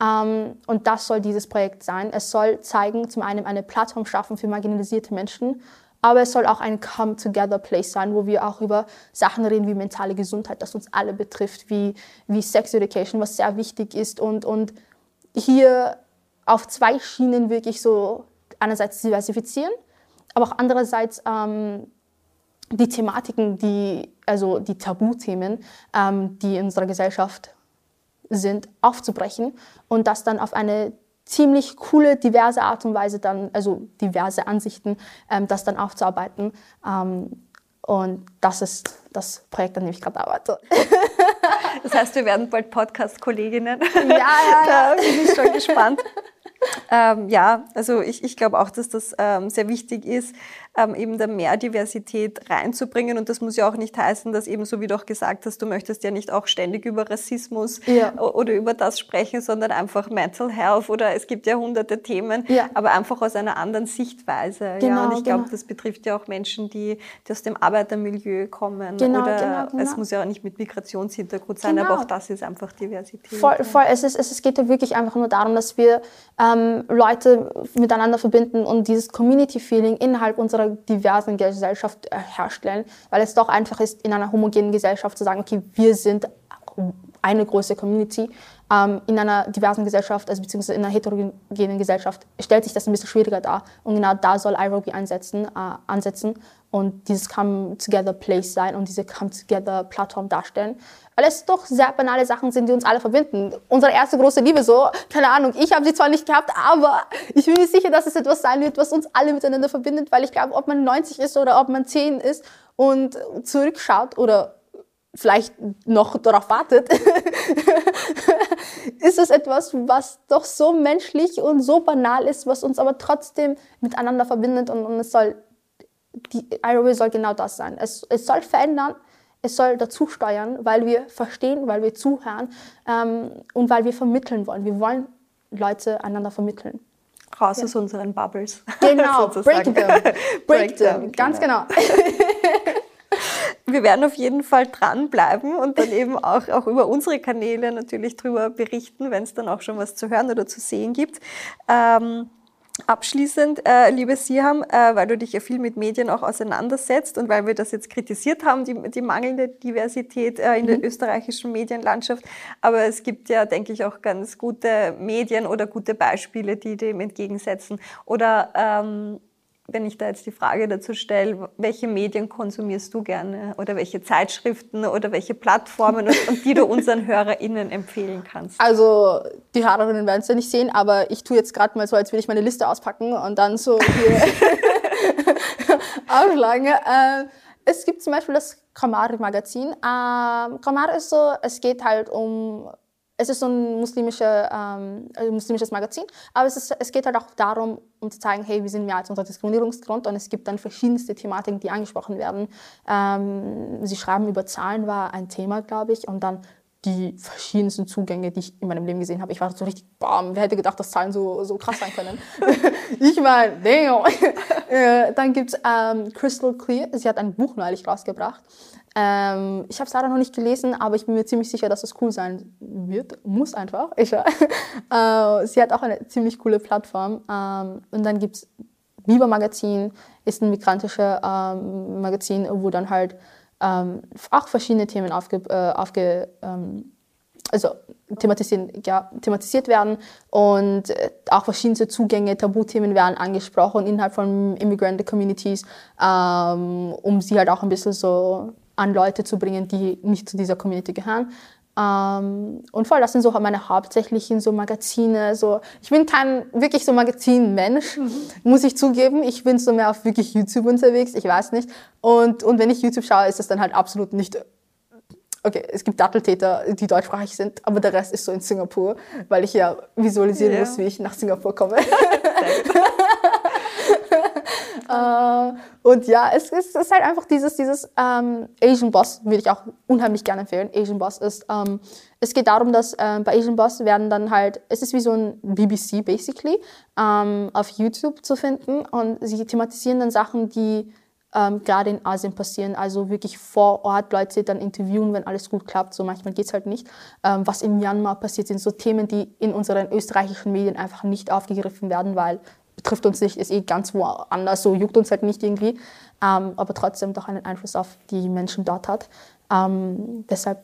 Ähm, und das soll dieses Projekt sein. Es soll zeigen, zum einen eine Plattform schaffen für marginalisierte Menschen, aber es soll auch ein Come-Together-Place sein, wo wir auch über Sachen reden wie mentale Gesundheit, das uns alle betrifft, wie, wie Sex Education, was sehr wichtig ist. Und, und hier auf zwei Schienen wirklich so einerseits diversifizieren, aber auch andererseits ähm, die Thematiken, die, also die Tabuthemen, ähm, die in unserer Gesellschaft sind, aufzubrechen und das dann auf eine ziemlich coole, diverse Art und Weise dann, also diverse Ansichten, ähm, das dann aufzuarbeiten. Ähm, und das ist das Projekt, an dem ich gerade arbeite. Das heißt, wir werden bald Podcast-Kolleginnen. Ja, ja, ja. Da bin ich schon gespannt. Ähm, ja, also ich, ich glaube auch, dass das ähm, sehr wichtig ist, ähm, eben da mehr Diversität reinzubringen. Und das muss ja auch nicht heißen, dass eben so wie du auch gesagt hast, du möchtest ja nicht auch ständig über Rassismus ja. oder über das sprechen, sondern einfach Mental Health oder es gibt ja hunderte Themen, ja. aber einfach aus einer anderen Sichtweise. Genau, ja, und ich glaube, genau. das betrifft ja auch Menschen, die, die aus dem Arbeitermilieu kommen. Genau, oder genau, genau. es muss ja auch nicht mit Migrationshintergrund sein, aber auch das ist einfach Diversität. Voll, voll. Es, ist, es geht ja wirklich einfach nur darum, dass wir ähm, Leute miteinander verbinden und dieses Community-Feeling innerhalb unserer diversen Gesellschaft äh, herstellen, weil es doch einfach ist, in einer homogenen Gesellschaft zu sagen, okay, wir sind eine große Community. Ähm, in einer diversen Gesellschaft, also beziehungsweise in einer heterogenen Gesellschaft, stellt sich das ein bisschen schwieriger dar. Und genau da soll iRobi einsetzen, äh, ansetzen und dieses Come-Together-Place sein und diese Come-Together-Plattform darstellen. Weil es doch sehr banale Sachen sind, die uns alle verbinden. Unsere erste große Liebe so, keine Ahnung, ich habe sie zwar nicht gehabt, aber ich bin mir sicher, dass es etwas sein wird, was uns alle miteinander verbindet, weil ich glaube, ob man 90 ist oder ob man 10 ist und zurückschaut oder vielleicht noch darauf wartet, ist es etwas, was doch so menschlich und so banal ist, was uns aber trotzdem miteinander verbindet und, und es soll, die IROW soll genau das sein. Es, es soll verändern, es soll dazu steuern, weil wir verstehen, weil wir zuhören ähm, und weil wir vermitteln wollen. Wir wollen Leute einander vermitteln. Raus ja. aus unseren Bubbles. Genau, break them. Break, break them, ganz genau. genau. wir werden auf jeden Fall dranbleiben und dann eben auch, auch über unsere Kanäle natürlich darüber berichten, wenn es dann auch schon was zu hören oder zu sehen gibt. Ähm, Abschließend, äh, liebe Siham, äh, weil du dich ja viel mit Medien auch auseinandersetzt und weil wir das jetzt kritisiert haben, die, die mangelnde Diversität äh, in mhm. der österreichischen Medienlandschaft. Aber es gibt ja, denke ich, auch ganz gute Medien oder gute Beispiele, die dem entgegensetzen. Oder ähm, wenn ich da jetzt die Frage dazu stelle, welche Medien konsumierst du gerne oder welche Zeitschriften oder welche Plattformen und, die du unseren HörerInnen empfehlen kannst? Also die Hörerinnen werden es ja nicht sehen, aber ich tue jetzt gerade mal so, als würde ich meine Liste auspacken und dann so hier aufschlagen. Äh, es gibt zum Beispiel das Kamari-Magazin. Ähm, Kamari ist so, es geht halt um es ist so ein muslimische, ähm, muslimisches Magazin, aber es, ist, es geht halt auch darum, um zu zeigen, hey, wir sind mehr als unser Diskriminierungsgrund und es gibt dann verschiedenste Thematiken, die angesprochen werden. Ähm, sie schreiben über Zahlen, war ein Thema, glaube ich, und dann die verschiedensten Zugänge, die ich in meinem Leben gesehen habe. Ich war so richtig, bam, wer hätte gedacht, dass Zahlen so, so krass sein können. ich meine, damn. Äh, dann gibt es ähm, Crystal Clear, sie hat ein Buch neulich rausgebracht. Ähm, ich habe es leider noch nicht gelesen, aber ich bin mir ziemlich sicher, dass es cool sein wird. Muss einfach. Ich, äh, sie hat auch eine ziemlich coole Plattform. Ähm, und dann gibt es Biber Magazin, ist ein migrantisches ähm, Magazin, wo dann halt ähm, auch verschiedene Themen aufge, äh, aufge ähm, also thematisiert, ja, thematisiert werden und äh, auch verschiedene Zugänge, Tabuthemen werden angesprochen innerhalb von Immigrant Communities, ähm, um sie halt auch ein bisschen so an Leute zu bringen, die nicht zu dieser Community gehören. Ähm, und voll, das sind so meine hauptsächlichen so Magazine. So, ich bin kein wirklich so Magazinmensch, mhm. muss ich zugeben. Ich bin so mehr auf wirklich YouTube unterwegs, ich weiß nicht. Und, und wenn ich YouTube schaue, ist das dann halt absolut nicht okay, es gibt Datteltäter, die deutschsprachig sind, aber der Rest ist so in Singapur, weil ich ja visualisieren yeah. muss, wie ich nach Singapur komme. Äh, und ja, es es ist, halt einfach dieses, dieses ähm, Asian Boss, würde ich auch unheimlich gerne empfehlen. Asian Boss ist, ähm, es geht darum, dass ähm, bei Asian Boss werden dann halt, es ist wie so ein BBC basically, ähm, auf YouTube zu finden und sie thematisieren dann Sachen, die ähm, gerade in Asien passieren. Also wirklich vor Ort Leute dann interviewen, wenn alles gut klappt. So manchmal geht es halt nicht. Ähm, was in Myanmar passiert, sind so Themen, die in unseren österreichischen Medien einfach nicht aufgegriffen werden, weil betrifft uns nicht, ist eh ganz woanders, so juckt uns halt nicht irgendwie, ähm, aber trotzdem doch einen Einfluss auf die Menschen dort hat. Ähm, deshalb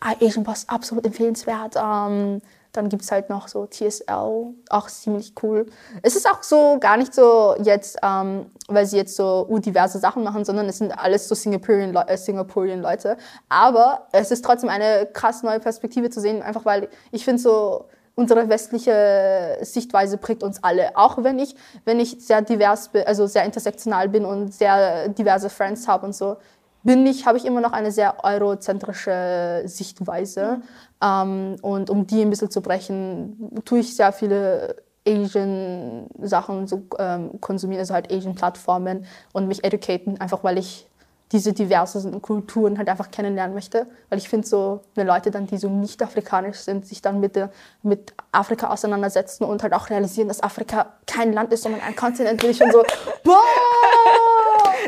ah, Asian Boss absolut empfehlenswert. Ähm, dann gibt es halt noch so TSL, auch ziemlich cool. Es ist auch so gar nicht so jetzt, ähm, weil sie jetzt so diverse Sachen machen, sondern es sind alles so Singaporean, äh, Singaporean Leute. Aber es ist trotzdem eine krass neue Perspektive zu sehen, einfach weil ich finde so, unsere westliche Sichtweise prägt uns alle. Auch wenn ich, wenn ich sehr divers bin, also sehr intersektional bin und sehr diverse Friends habe und so, bin ich, habe ich immer noch eine sehr eurozentrische Sichtweise. Mhm. Ähm, und um die ein bisschen zu brechen, tue ich sehr viele Asian Sachen so, ähm, konsumieren, also halt Asian Plattformen und mich educaten, einfach weil ich diese diversen Kulturen halt einfach kennenlernen möchte. Weil ich finde, so eine Leute dann, die so nicht afrikanisch sind, sich dann mit, der, mit Afrika auseinandersetzen und halt auch realisieren, dass Afrika kein Land ist, sondern ein Kontinent, bin ich schon so, boah!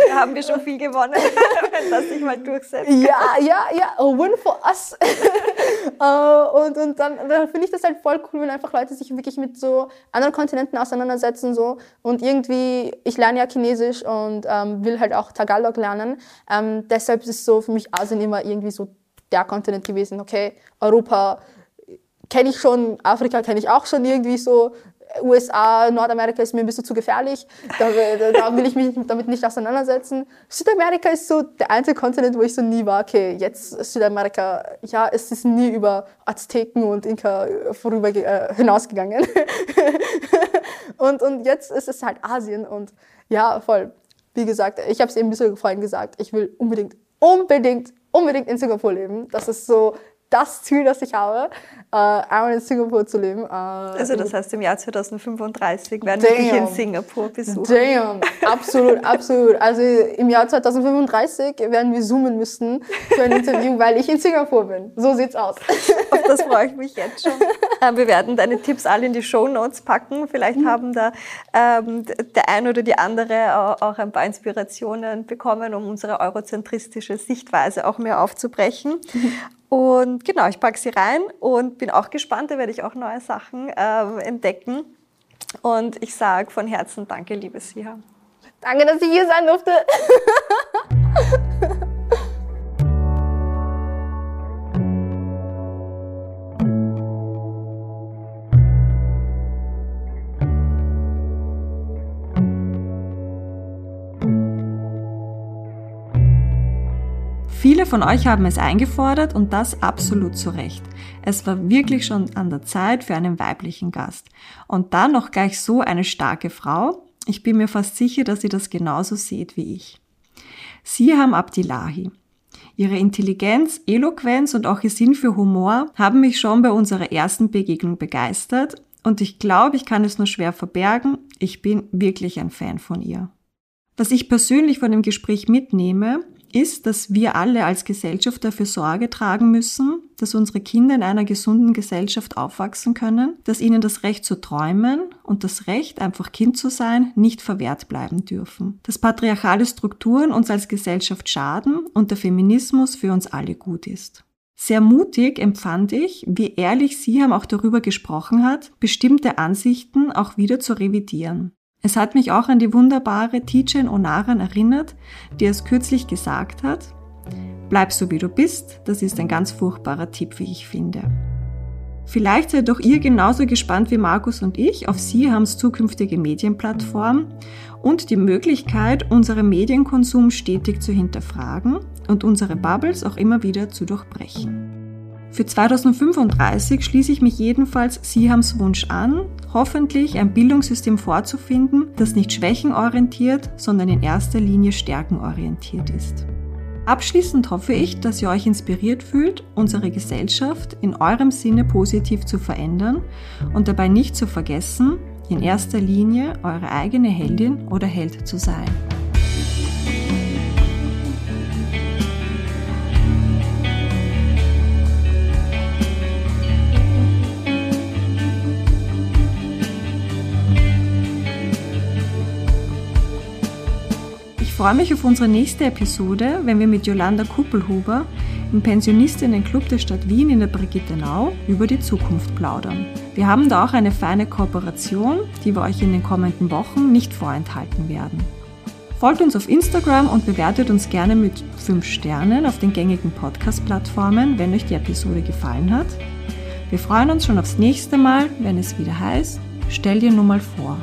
Da haben wir schon viel gewonnen, wenn das sich mal durchsetzt. Ja, ja, ja, a win for us. uh, und und dann, dann finde ich das halt voll cool, wenn einfach Leute sich wirklich mit so anderen Kontinenten auseinandersetzen. So. Und irgendwie, ich lerne ja Chinesisch und ähm, will halt auch Tagalog lernen. Ähm, deshalb ist so für mich Asien immer irgendwie so der Kontinent gewesen. Okay, Europa kenne ich schon, Afrika kenne ich auch schon irgendwie so, USA, Nordamerika ist mir ein bisschen zu gefährlich. Da, da, will ich mich damit nicht auseinandersetzen. Südamerika ist so der einzige Kontinent, wo ich so nie war. Okay, jetzt Südamerika, ja, es ist nie über Azteken und Inka vorüber äh, hinausgegangen. und, und jetzt ist es halt Asien und ja, voll. Wie gesagt, ich habe es eben ein bisschen vorhin gesagt, ich will unbedingt, unbedingt unbedingt in Singapur leben. Das ist so das Ziel, das ich habe, äh, einmal in Singapur zu leben. Äh, also das heißt, im Jahr 2035 werden wir dich in Singapur besuchen. Damn, absolut, absolut. Also im Jahr 2035 werden wir zoomen müssen für ein Interview, weil ich in Singapur bin. So sieht's aus. Auf das freue ich mich jetzt schon. Äh, wir werden deine Tipps alle in die Show Notes packen. Vielleicht mhm. haben da ähm, der eine oder die andere auch ein paar Inspirationen bekommen, um unsere eurozentristische Sichtweise auch mehr aufzubrechen. Mhm. Und genau, ich packe sie rein und bin auch gespannt, da werde ich auch neue Sachen äh, entdecken. Und ich sage von Herzen Danke, liebe Siha. Danke, dass ich hier sein durfte. von euch haben es eingefordert und das absolut zu Recht. Es war wirklich schon an der Zeit für einen weiblichen Gast. Und dann noch gleich so eine starke Frau. Ich bin mir fast sicher, dass ihr das genauso seht wie ich. Sie haben Abdilahi. Ihre Intelligenz, Eloquenz und auch ihr Sinn für Humor haben mich schon bei unserer ersten Begegnung begeistert und ich glaube, ich kann es nur schwer verbergen, ich bin wirklich ein Fan von ihr. Was ich persönlich von dem Gespräch mitnehme, ist, dass wir alle als Gesellschaft dafür Sorge tragen müssen, dass unsere Kinder in einer gesunden Gesellschaft aufwachsen können, dass ihnen das Recht zu träumen und das Recht, einfach Kind zu sein, nicht verwehrt bleiben dürfen. Dass patriarchale Strukturen uns als Gesellschaft schaden und der Feminismus für uns alle gut ist. Sehr mutig empfand ich, wie ehrlich Siam auch darüber gesprochen hat, bestimmte Ansichten auch wieder zu revidieren. Es hat mich auch an die wunderbare Tijen Onaran erinnert, die es kürzlich gesagt hat, bleib so wie du bist, das ist ein ganz furchtbarer Tipp, wie ich finde. Vielleicht seid auch ihr genauso gespannt wie Markus und ich auf Siehams zukünftige Medienplattform und die Möglichkeit, unseren Medienkonsum stetig zu hinterfragen und unsere Bubbles auch immer wieder zu durchbrechen. Für 2035 schließe ich mich jedenfalls Sihams Wunsch an, hoffentlich ein Bildungssystem vorzufinden, das nicht schwächenorientiert, sondern in erster Linie stärkenorientiert ist. Abschließend hoffe ich, dass ihr euch inspiriert fühlt, unsere Gesellschaft in eurem Sinne positiv zu verändern und dabei nicht zu vergessen, in erster Linie eure eigene Heldin oder Held zu sein. Freue mich auf unsere nächste Episode, wenn wir mit Jolanda Kuppelhuber im Pensionistinnen-Club der Stadt Wien in der Brigittenau über die Zukunft plaudern. Wir haben da auch eine feine Kooperation, die wir euch in den kommenden Wochen nicht vorenthalten werden. Folgt uns auf Instagram und bewertet uns gerne mit 5 Sternen auf den gängigen Podcast-Plattformen, wenn euch die Episode gefallen hat. Wir freuen uns schon aufs nächste Mal, wenn es wieder heißt, stell dir nur mal vor.